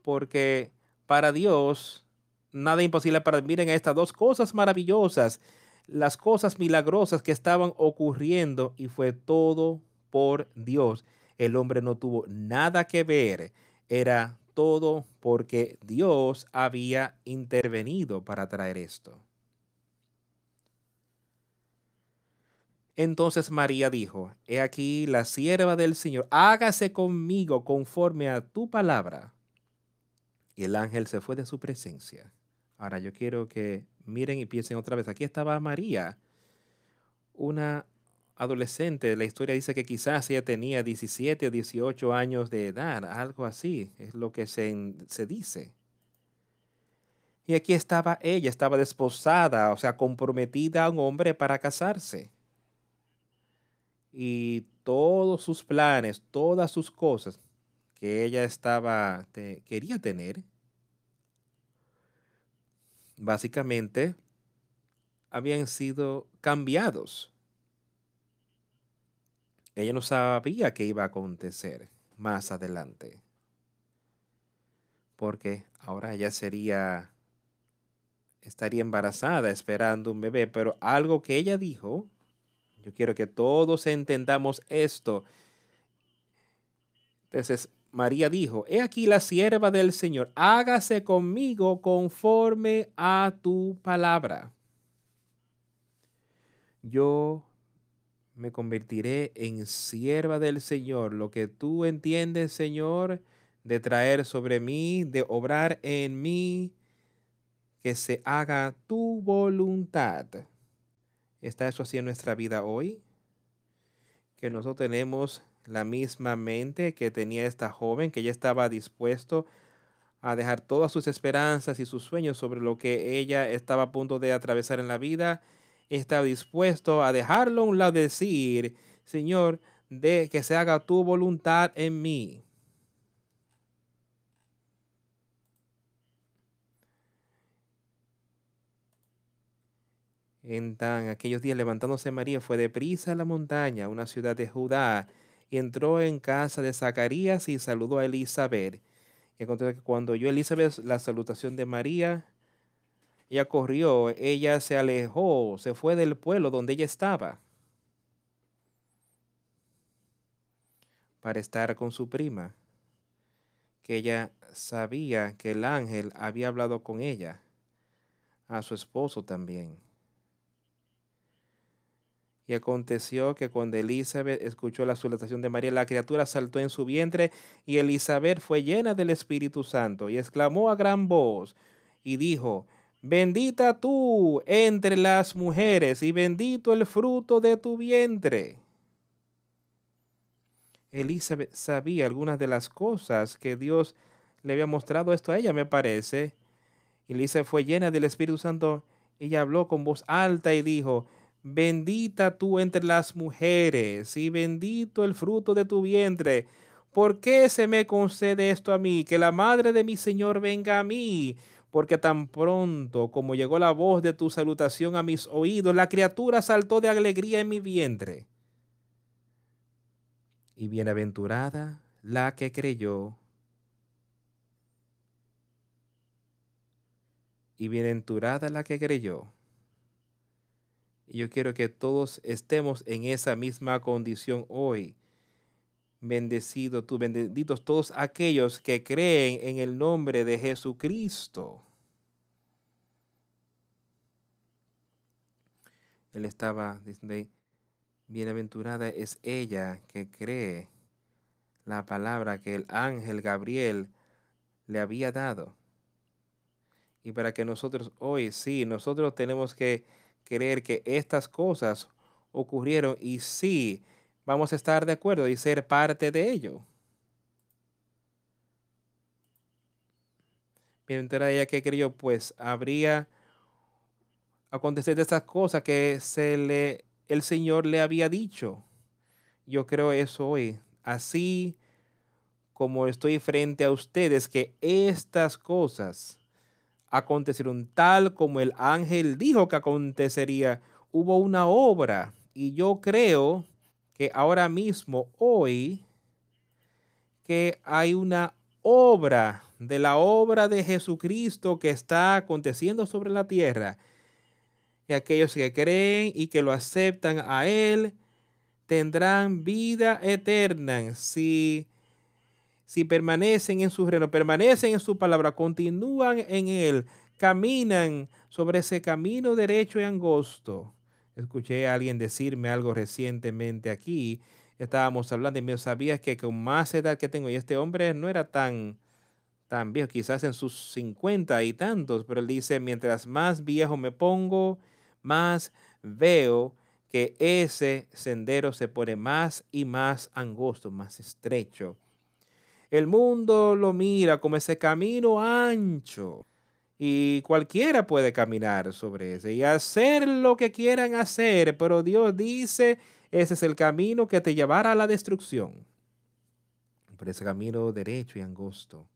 porque para Dios nada imposible para miren estas dos cosas maravillosas, las cosas milagrosas que estaban ocurriendo y fue todo por Dios. El hombre no tuvo nada que ver, era todo porque Dios había intervenido para traer esto. Entonces María dijo, He aquí la sierva del Señor, hágase conmigo conforme a tu palabra. Y el ángel se fue de su presencia. Ahora yo quiero que miren y piensen otra vez. Aquí estaba María, una adolescente. La historia dice que quizás ella tenía 17 o 18 años de edad, algo así, es lo que se, se dice. Y aquí estaba ella, estaba desposada, o sea, comprometida a un hombre para casarse y todos sus planes, todas sus cosas que ella estaba, quería tener, básicamente habían sido cambiados. Ella no sabía qué iba a acontecer más adelante. Porque ahora ella sería, estaría embarazada esperando un bebé, pero algo que ella dijo yo quiero que todos entendamos esto. Entonces, María dijo, he aquí la sierva del Señor, hágase conmigo conforme a tu palabra. Yo me convertiré en sierva del Señor. Lo que tú entiendes, Señor, de traer sobre mí, de obrar en mí, que se haga tu voluntad. ¿Está eso así en nuestra vida hoy? Que nosotros tenemos la misma mente que tenía esta joven, que ya estaba dispuesto a dejar todas sus esperanzas y sus sueños sobre lo que ella estaba a punto de atravesar en la vida. Estaba dispuesto a dejarlo a un lado, decir, Señor, de que se haga tu voluntad en mí. En aquellos días levantándose María fue deprisa a la montaña, una ciudad de Judá, y entró en casa de Zacarías y saludó a Elizabeth. Y que cuando oyó Elizabeth la salutación de María, ella corrió, ella se alejó, se fue del pueblo donde ella estaba para estar con su prima, que ella sabía que el ángel había hablado con ella, a su esposo también. Y aconteció que cuando Elizabeth escuchó la salutación de María, la criatura saltó en su vientre y Elizabeth fue llena del Espíritu Santo y exclamó a gran voz y dijo, bendita tú entre las mujeres y bendito el fruto de tu vientre. Elizabeth sabía algunas de las cosas que Dios le había mostrado esto a ella, me parece. Elizabeth fue llena del Espíritu Santo. Ella habló con voz alta y dijo, bendita tú entre las mujeres y bendito el fruto de tu vientre. ¿Por qué se me concede esto a mí? Que la madre de mi Señor venga a mí. Porque tan pronto como llegó la voz de tu salutación a mis oídos, la criatura saltó de alegría en mi vientre. Y bienaventurada la que creyó. Y bienaventurada la que creyó yo quiero que todos estemos en esa misma condición hoy. Bendecido tú, benditos todos aquellos que creen en el nombre de Jesucristo. Él estaba diciendo, bienaventurada es ella que cree la palabra que el ángel Gabriel le había dado. Y para que nosotros hoy, sí, nosotros tenemos que creer que estas cosas ocurrieron y sí, vamos a estar de acuerdo y ser parte de ello. Mientras ella que creyó, pues habría acontecido estas cosas que se le, el Señor le había dicho. Yo creo eso hoy. Así como estoy frente a ustedes, que estas cosas acontecieron tal como el ángel dijo que acontecería. Hubo una obra y yo creo que ahora mismo, hoy, que hay una obra de la obra de Jesucristo que está aconteciendo sobre la tierra. Y aquellos que creen y que lo aceptan a Él tendrán vida eterna. Si si permanecen en su reino, permanecen en su palabra, continúan en él, caminan sobre ese camino derecho y angosto. Escuché a alguien decirme algo recientemente aquí. Estábamos hablando y me sabía que con más edad que tengo, y este hombre no era tan, tan viejo, quizás en sus cincuenta y tantos, pero él dice, mientras más viejo me pongo, más veo que ese sendero se pone más y más angosto, más estrecho. El mundo lo mira como ese camino ancho y cualquiera puede caminar sobre ese y hacer lo que quieran hacer, pero Dios dice, ese es el camino que te llevará a la destrucción. Por ese camino derecho y angosto.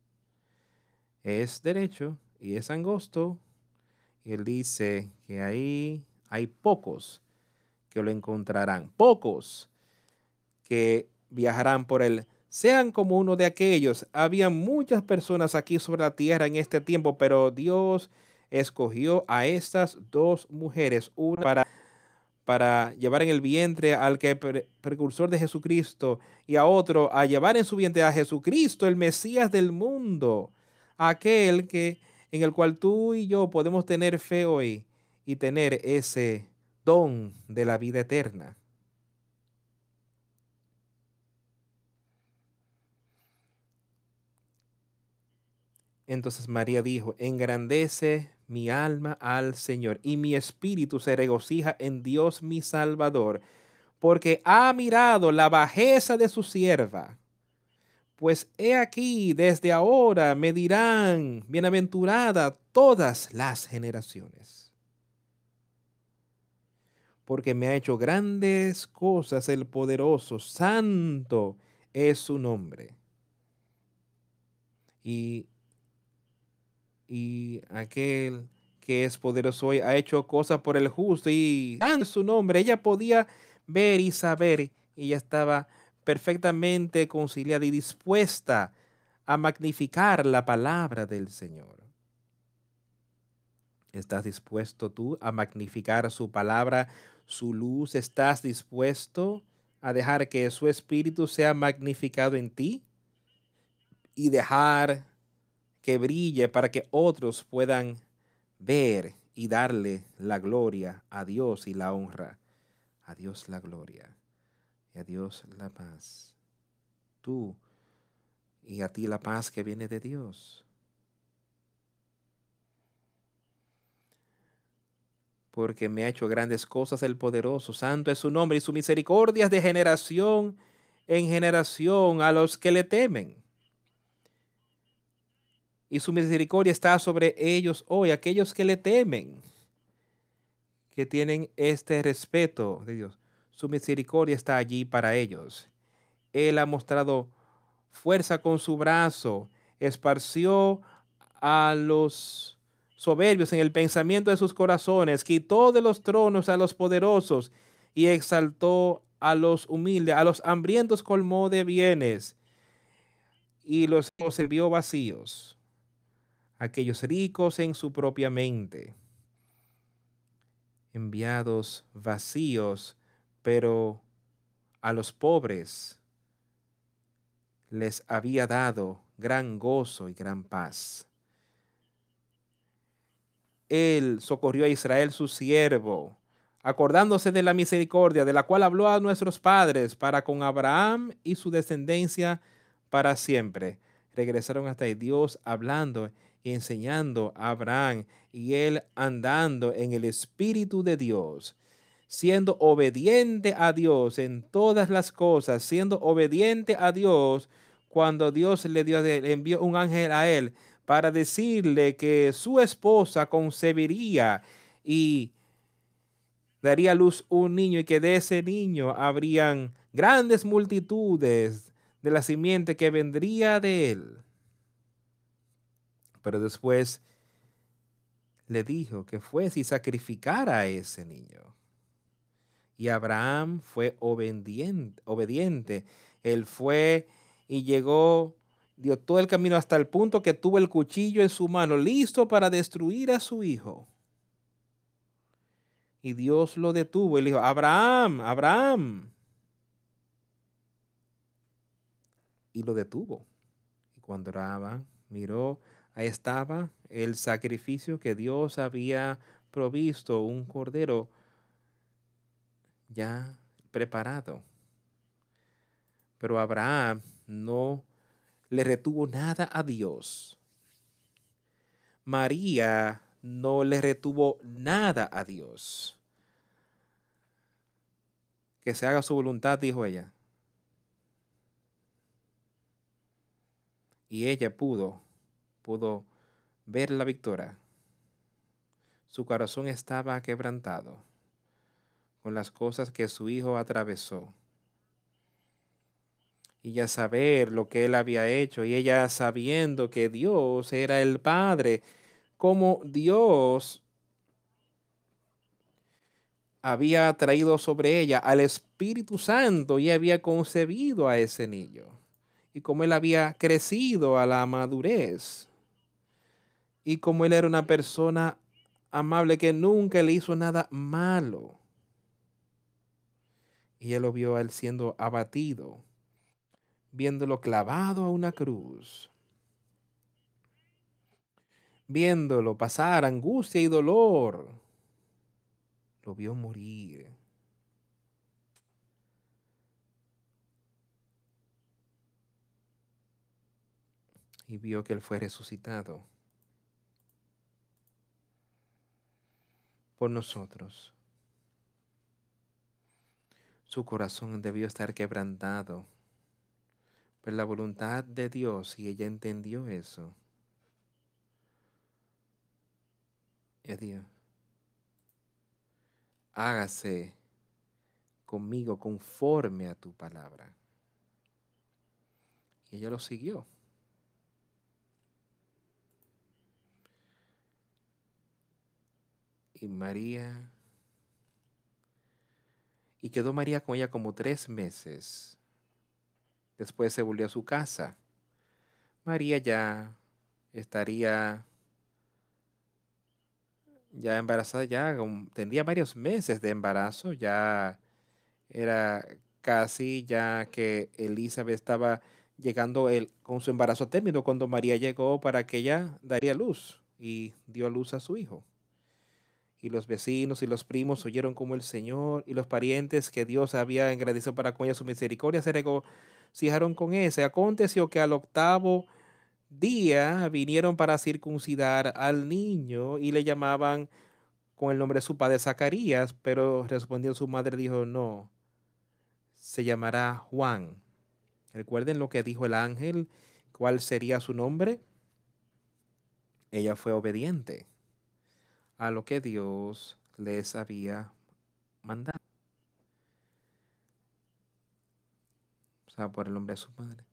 Es derecho y es angosto. Él dice que ahí hay pocos que lo encontrarán, pocos que viajarán por el sean como uno de aquellos. Había muchas personas aquí sobre la tierra en este tiempo, pero Dios escogió a estas dos mujeres, una para, para llevar en el vientre al que precursor de Jesucristo y a otro a llevar en su vientre a Jesucristo, el Mesías del mundo, aquel que en el cual tú y yo podemos tener fe hoy y tener ese don de la vida eterna. Entonces María dijo, engrandece mi alma al Señor y mi espíritu se regocija en Dios mi Salvador, porque ha mirado la bajeza de su sierva. Pues he aquí, desde ahora me dirán, bienaventurada todas las generaciones. Porque me ha hecho grandes cosas el poderoso, santo es su nombre. Y y aquel que es poderoso hoy, ha hecho cosas por el justo y en su nombre. Ella podía ver y saber, y ella estaba perfectamente conciliada y dispuesta a magnificar la palabra del Señor. ¿Estás dispuesto tú a magnificar su palabra, su luz? ¿Estás dispuesto a dejar que su espíritu sea magnificado en ti? Y dejar que brille para que otros puedan ver y darle la gloria a Dios y la honra. A Dios la gloria y a Dios la paz. Tú y a ti la paz que viene de Dios. Porque me ha hecho grandes cosas el poderoso. Santo es su nombre y su misericordia es de generación en generación a los que le temen y su misericordia está sobre ellos hoy, aquellos que le temen, que tienen este respeto de Dios. Su misericordia está allí para ellos. Él ha mostrado fuerza con su brazo, esparció a los soberbios en el pensamiento de sus corazones, quitó de los tronos a los poderosos y exaltó a los humildes, a los hambrientos colmó de bienes y los vio vacíos aquellos ricos en su propia mente, enviados vacíos, pero a los pobres les había dado gran gozo y gran paz. Él socorrió a Israel su siervo, acordándose de la misericordia de la cual habló a nuestros padres para con Abraham y su descendencia para siempre. Regresaron hasta Dios hablando enseñando a Abraham y él andando en el Espíritu de Dios, siendo obediente a Dios en todas las cosas, siendo obediente a Dios cuando Dios le, dio, le envió un ángel a él para decirle que su esposa concebiría y daría luz un niño y que de ese niño habrían grandes multitudes de la simiente que vendría de él. Pero después le dijo que fuese y sacrificara a ese niño. Y Abraham fue obediente, obediente. Él fue y llegó, dio todo el camino hasta el punto que tuvo el cuchillo en su mano, listo para destruir a su hijo. Y Dios lo detuvo y le dijo, Abraham, Abraham. Y lo detuvo. Y cuando Abraham miró Ahí estaba el sacrificio que Dios había provisto, un cordero ya preparado. Pero Abraham no le retuvo nada a Dios. María no le retuvo nada a Dios. Que se haga su voluntad, dijo ella. Y ella pudo pudo ver la victoria. Su corazón estaba quebrantado con las cosas que su hijo atravesó. Y ya saber lo que él había hecho y ella sabiendo que Dios era el Padre, como Dios había traído sobre ella al Espíritu Santo y había concebido a ese niño. Y como él había crecido a la madurez y como él era una persona amable que nunca le hizo nada malo. Y él lo vio a él siendo abatido, viéndolo clavado a una cruz, viéndolo pasar angustia y dolor. Lo vio morir. Y vio que él fue resucitado. Por nosotros. Su corazón debió estar quebrantado por la voluntad de Dios y ella entendió eso. Dios, hágase conmigo conforme a tu palabra. Y ella lo siguió. Y María... Y quedó María con ella como tres meses. Después se volvió a su casa. María ya estaría ya embarazada, ya tendría varios meses de embarazo, ya era casi ya que Elizabeth estaba llegando el, con su embarazo término cuando María llegó para que ella daría luz y dio luz a su hijo. Y los vecinos y los primos oyeron como el Señor y los parientes que Dios había agradecido para con ella su misericordia se regocijaron con ese. Aconteció que al octavo día vinieron para circuncidar al niño y le llamaban con el nombre de su padre Zacarías, pero respondió su madre, dijo, no, se llamará Juan. Recuerden lo que dijo el ángel, cuál sería su nombre. Ella fue obediente a lo que Dios les había mandado. O sea, por el nombre de su madre.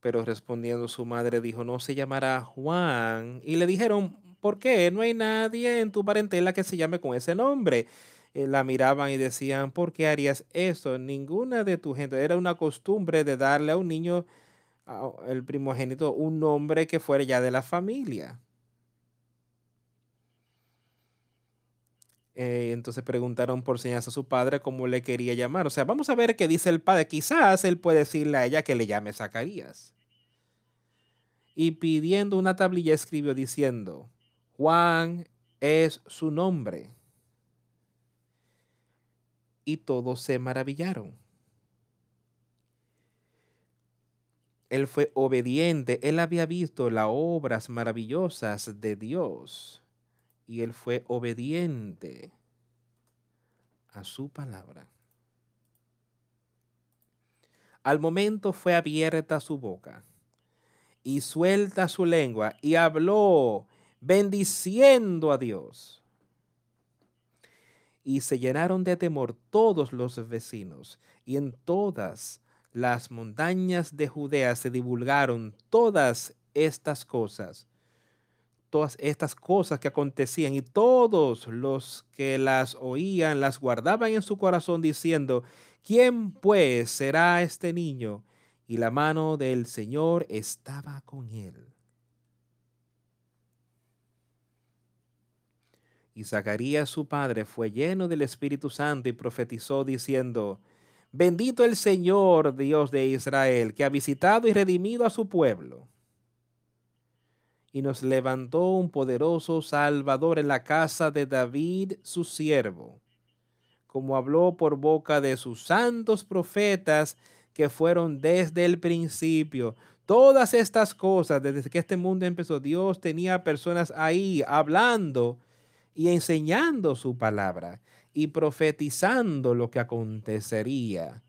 Pero respondiendo su madre dijo, no se llamará Juan. Y le dijeron, ¿por qué? No hay nadie en tu parentela que se llame con ese nombre. Eh, la miraban y decían, ¿por qué harías eso? Ninguna de tu gente. Era una costumbre de darle a un niño, el primogénito, un nombre que fuera ya de la familia. Eh, entonces preguntaron por señas a su padre cómo le quería llamar. O sea, vamos a ver qué dice el padre. Quizás él puede decirle a ella que le llame Zacarías. Y pidiendo una tablilla escribió diciendo, Juan es su nombre. Y todos se maravillaron. Él fue obediente, él había visto las obras maravillosas de Dios y él fue obediente a su palabra. Al momento fue abierta su boca y suelta su lengua y habló bendiciendo a Dios. Y se llenaron de temor todos los vecinos y en todas las montañas de Judea se divulgaron todas estas cosas todas estas cosas que acontecían y todos los que las oían las guardaban en su corazón diciendo, ¿quién pues será este niño? Y la mano del Señor estaba con él. Y Zacarías su padre fue lleno del Espíritu Santo y profetizó diciendo, Bendito el Señor Dios de Israel, que ha visitado y redimido a su pueblo y nos levantó un poderoso Salvador en la casa de David, su siervo, como habló por boca de sus santos profetas que fueron desde el principio. Todas estas cosas, desde que este mundo empezó, Dios tenía personas ahí hablando y enseñando su palabra y profetizando lo que acontecería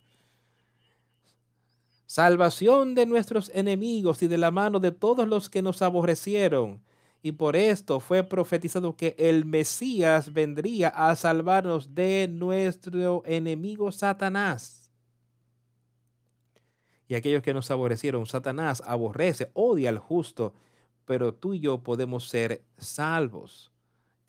salvación de nuestros enemigos y de la mano de todos los que nos aborrecieron. Y por esto fue profetizado que el Mesías vendría a salvarnos de nuestro enemigo Satanás. Y aquellos que nos aborrecieron, Satanás aborrece, odia al justo, pero tú y yo podemos ser salvos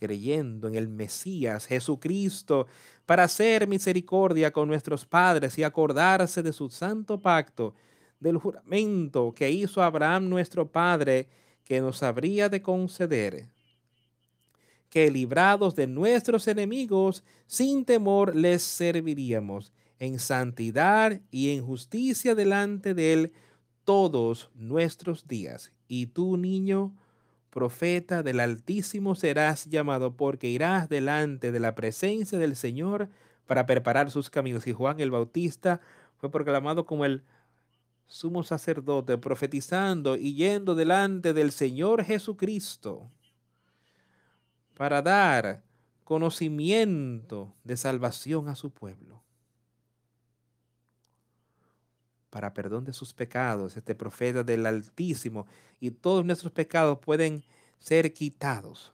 creyendo en el Mesías Jesucristo para hacer misericordia con nuestros padres y acordarse de su santo pacto, del juramento que hizo Abraham nuestro Padre, que nos habría de conceder, que librados de nuestros enemigos, sin temor les serviríamos en santidad y en justicia delante de Él todos nuestros días. Y tú, niño, profeta del Altísimo serás llamado, porque irás delante de la presencia del Señor para preparar sus caminos. Y Juan el Bautista fue proclamado como el sumo sacerdote, profetizando y yendo delante del Señor Jesucristo para dar conocimiento de salvación a su pueblo. Para perdón de sus pecados, este profeta del Altísimo y todos nuestros pecados pueden ser quitados,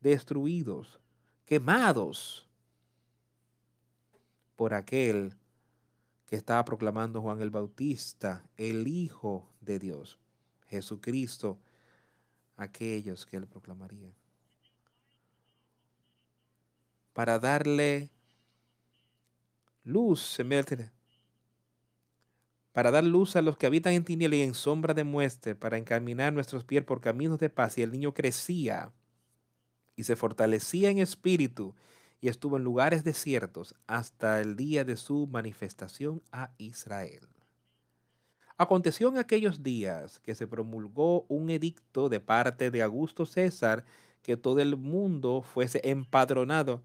destruidos, quemados por aquel que estaba proclamando Juan el Bautista, el Hijo de Dios, Jesucristo, aquellos que él proclamaría. para darle luz en de para dar luz a los que habitan en tinieblas y en sombra de muerte, para encaminar nuestros pies por caminos de paz. Y el niño crecía y se fortalecía en espíritu y estuvo en lugares desiertos hasta el día de su manifestación a Israel. Aconteció en aquellos días que se promulgó un edicto de parte de Augusto César que todo el mundo fuese empadronado.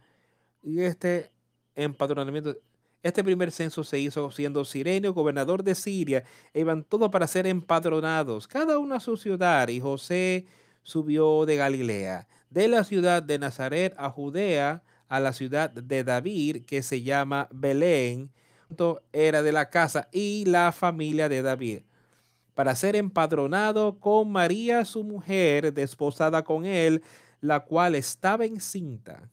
Y este empadronamiento este primer censo se hizo siendo Sirenio gobernador de Siria, e iban todos para ser empadronados, cada uno a su ciudad, y José subió de Galilea, de la ciudad de Nazaret a Judea, a la ciudad de David, que se llama Belén, era de la casa y la familia de David, para ser empadronado con María, su mujer, desposada con él, la cual estaba encinta.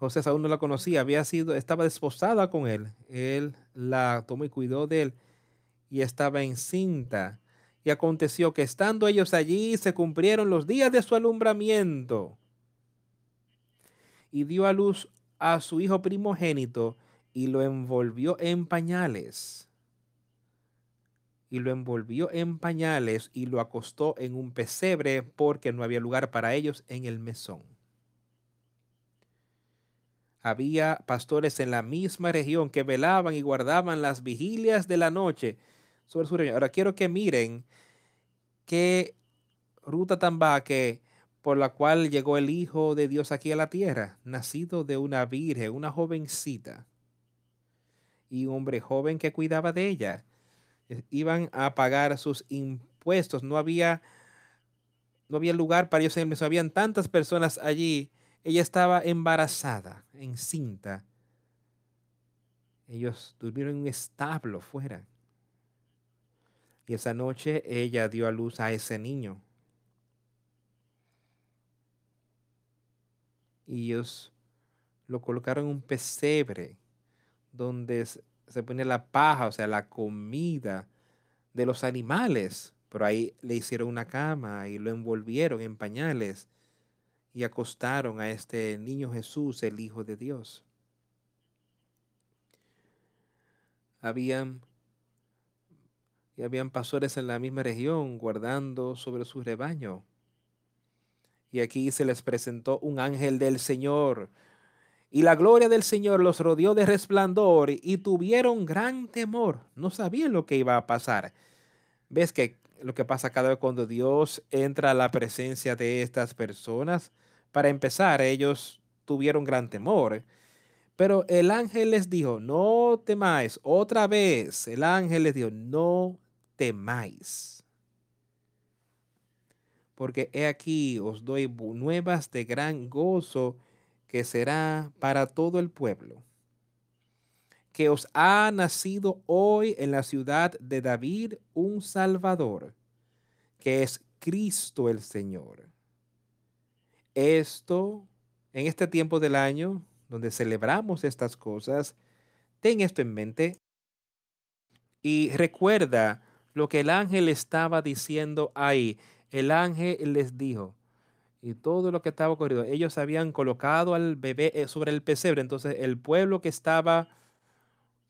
José aún no la conocía, había sido, estaba desposada con él. Él la tomó y cuidó de él y estaba encinta. Y aconteció que estando ellos allí se cumplieron los días de su alumbramiento. Y dio a luz a su hijo primogénito y lo envolvió en pañales. Y lo envolvió en pañales y lo acostó en un pesebre porque no había lugar para ellos en el mesón había pastores en la misma región que velaban y guardaban las vigilias de la noche sobre su región. Ahora quiero que miren qué ruta tan que por la cual llegó el Hijo de Dios aquí a la tierra, nacido de una virgen, una jovencita, y un hombre joven que cuidaba de ella. Iban a pagar sus impuestos, no había, no había lugar para ellos habían tantas personas allí ella estaba embarazada, encinta. Ellos durmieron en un establo fuera. Y esa noche ella dio a luz a ese niño. Y ellos lo colocaron en un pesebre donde se pone la paja, o sea, la comida de los animales. Pero ahí le hicieron una cama y lo envolvieron en pañales y acostaron a este niño Jesús, el Hijo de Dios. Habían, y habían pastores en la misma región guardando sobre su rebaño. Y aquí se les presentó un ángel del Señor. Y la gloria del Señor los rodeó de resplandor y tuvieron gran temor. No sabían lo que iba a pasar. ¿Ves que lo que pasa cada vez cuando Dios entra a la presencia de estas personas. Para empezar, ellos tuvieron gran temor. Pero el ángel les dijo, no temáis. Otra vez, el ángel les dijo, no temáis. Porque he aquí os doy nuevas de gran gozo que será para todo el pueblo que os ha nacido hoy en la ciudad de David un Salvador, que es Cristo el Señor. Esto, en este tiempo del año, donde celebramos estas cosas, ten esto en mente y recuerda lo que el ángel estaba diciendo ahí. El ángel les dijo, y todo lo que estaba ocurriendo, ellos habían colocado al bebé eh, sobre el pesebre, entonces el pueblo que estaba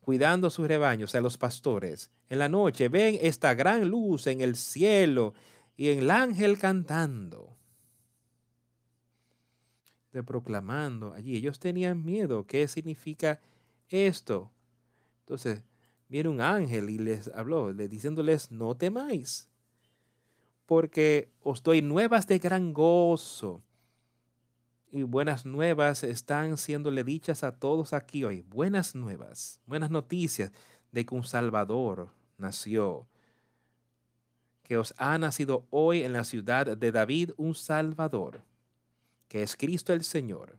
cuidando sus rebaños, a los pastores. En la noche ven esta gran luz en el cielo y el ángel cantando, de proclamando allí. Ellos tenían miedo. ¿Qué significa esto? Entonces, viene un ángel y les habló, diciéndoles, no temáis, porque os doy nuevas de gran gozo y buenas nuevas están siéndole dichas a todos aquí hoy. Buenas nuevas, buenas noticias de que un Salvador nació, que os ha nacido hoy en la ciudad de David un Salvador, que es Cristo el Señor.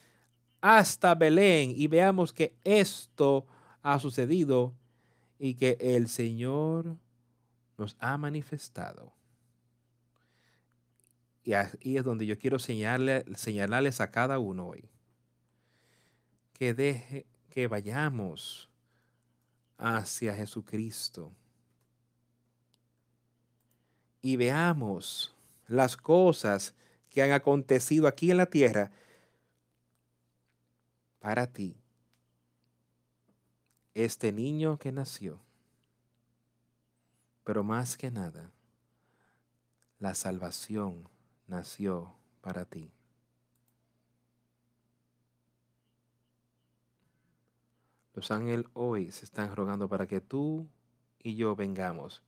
hasta Belén y veamos que esto ha sucedido y que el Señor nos ha manifestado. Y ahí es donde yo quiero señalarles a cada uno hoy. Que deje que vayamos hacia Jesucristo y veamos las cosas que han acontecido aquí en la tierra para ti. Este niño que nació, pero más que nada, la salvación nació para ti. Los ángeles hoy se están rogando para que tú y yo vengamos,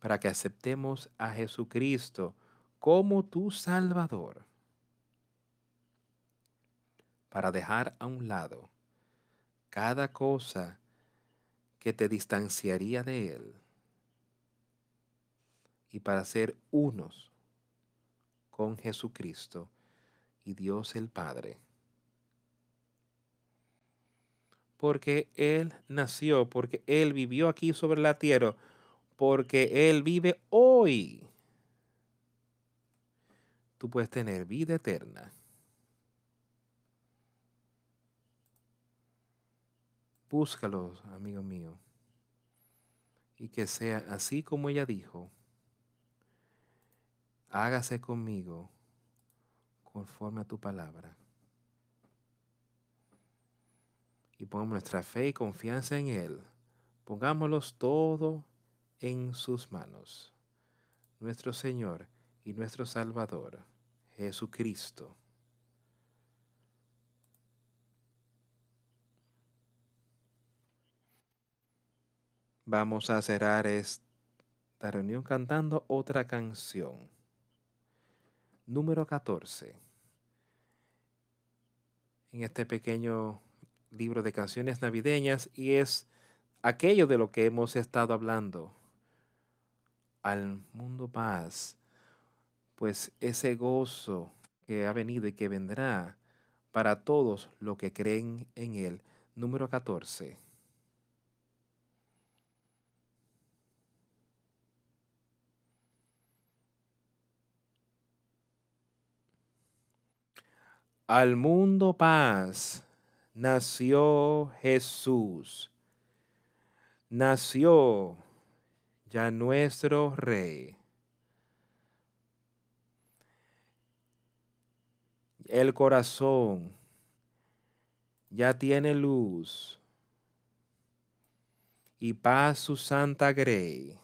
para que aceptemos a Jesucristo como tu Salvador, para dejar a un lado cada cosa que te distanciaría de Él y para ser unos con Jesucristo y Dios el Padre. Porque Él nació, porque Él vivió aquí sobre la tierra, porque Él vive hoy. Tú puedes tener vida eterna. Búscalo, amigo mío. Y que sea así como ella dijo hágase conmigo conforme a tu palabra. Y pongamos nuestra fe y confianza en Él. Pongámoslos todo en sus manos. Nuestro Señor y nuestro Salvador, Jesucristo. Vamos a cerrar esta reunión cantando otra canción número 14 en este pequeño libro de canciones navideñas y es aquello de lo que hemos estado hablando. Al mundo paz, pues ese gozo que ha venido y que vendrá para todos los que creen en él. Número 14. Al mundo paz, nació Jesús. Nació ya nuestro Rey. El corazón ya tiene luz y paz su santa grey.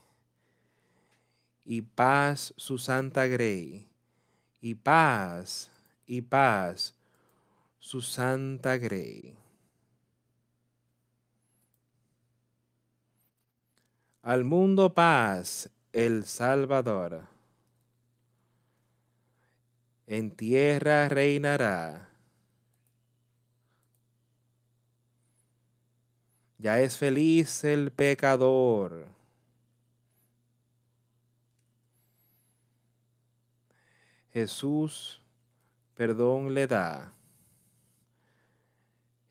Y paz su santa grey. Y paz y paz su santa grey. Al mundo paz el Salvador. En tierra reinará. Ya es feliz el pecador. Jesús perdón le da.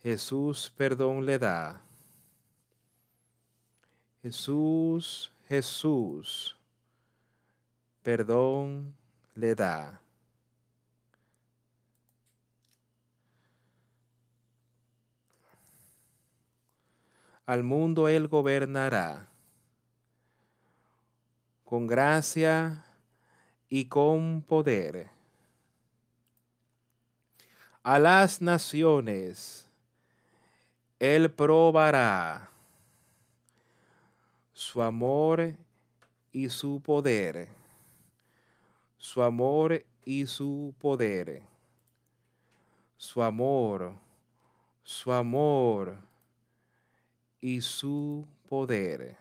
Jesús perdón le da. Jesús, Jesús, perdón le da. Al mundo él gobernará con gracia y con poder a las naciones, Él probará su amor y su poder, su amor y su poder, su amor, su amor y su poder.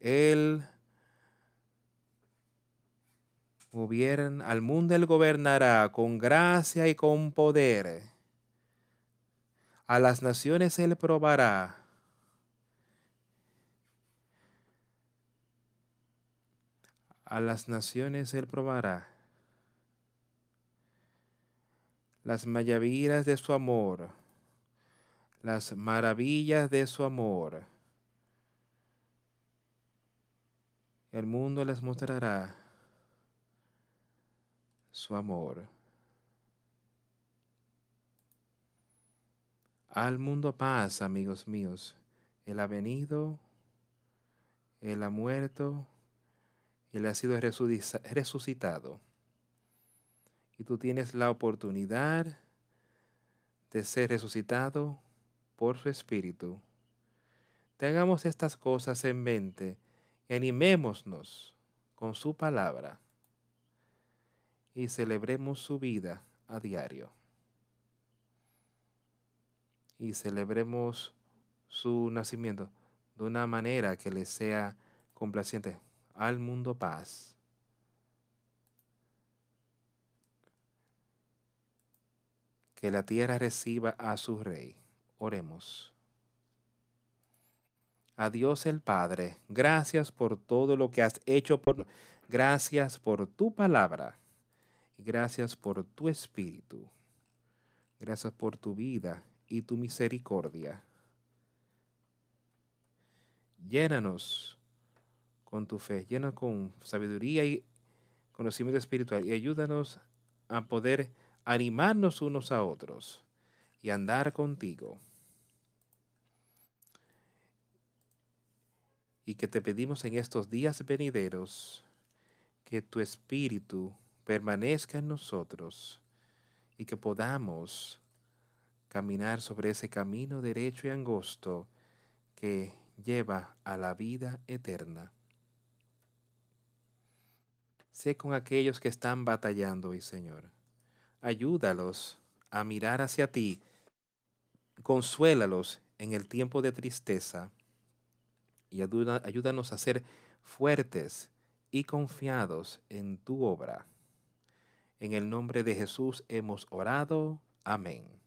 Él al mundo él gobernará con gracia y con poder. A las naciones Él probará. A las naciones Él probará. Las maravillas de su amor. Las maravillas de su amor. El mundo les mostrará su amor. Al mundo paz, amigos míos. Él ha venido, Él ha muerto, Él ha sido resucitado. Y tú tienes la oportunidad de ser resucitado por su Espíritu. Tengamos estas cosas en mente y animémonos con su palabra y celebremos su vida a diario y celebremos su nacimiento de una manera que le sea complaciente al mundo paz. Que la tierra reciba a su rey. Oremos. A Dios el Padre, gracias por todo lo que has hecho por gracias por tu palabra gracias por tu espíritu. Gracias por tu vida y tu misericordia. Llénanos con tu fe, llena con sabiduría y conocimiento espiritual y ayúdanos a poder animarnos unos a otros y andar contigo. Y que te pedimos en estos días venideros que tu espíritu permanezca en nosotros y que podamos caminar sobre ese camino derecho y angosto que lleva a la vida eterna. Sé con aquellos que están batallando hoy, Señor. Ayúdalos a mirar hacia ti. Consuélalos en el tiempo de tristeza y ayúdanos a ser fuertes y confiados en tu obra. En el nombre de Jesús hemos orado. Amén.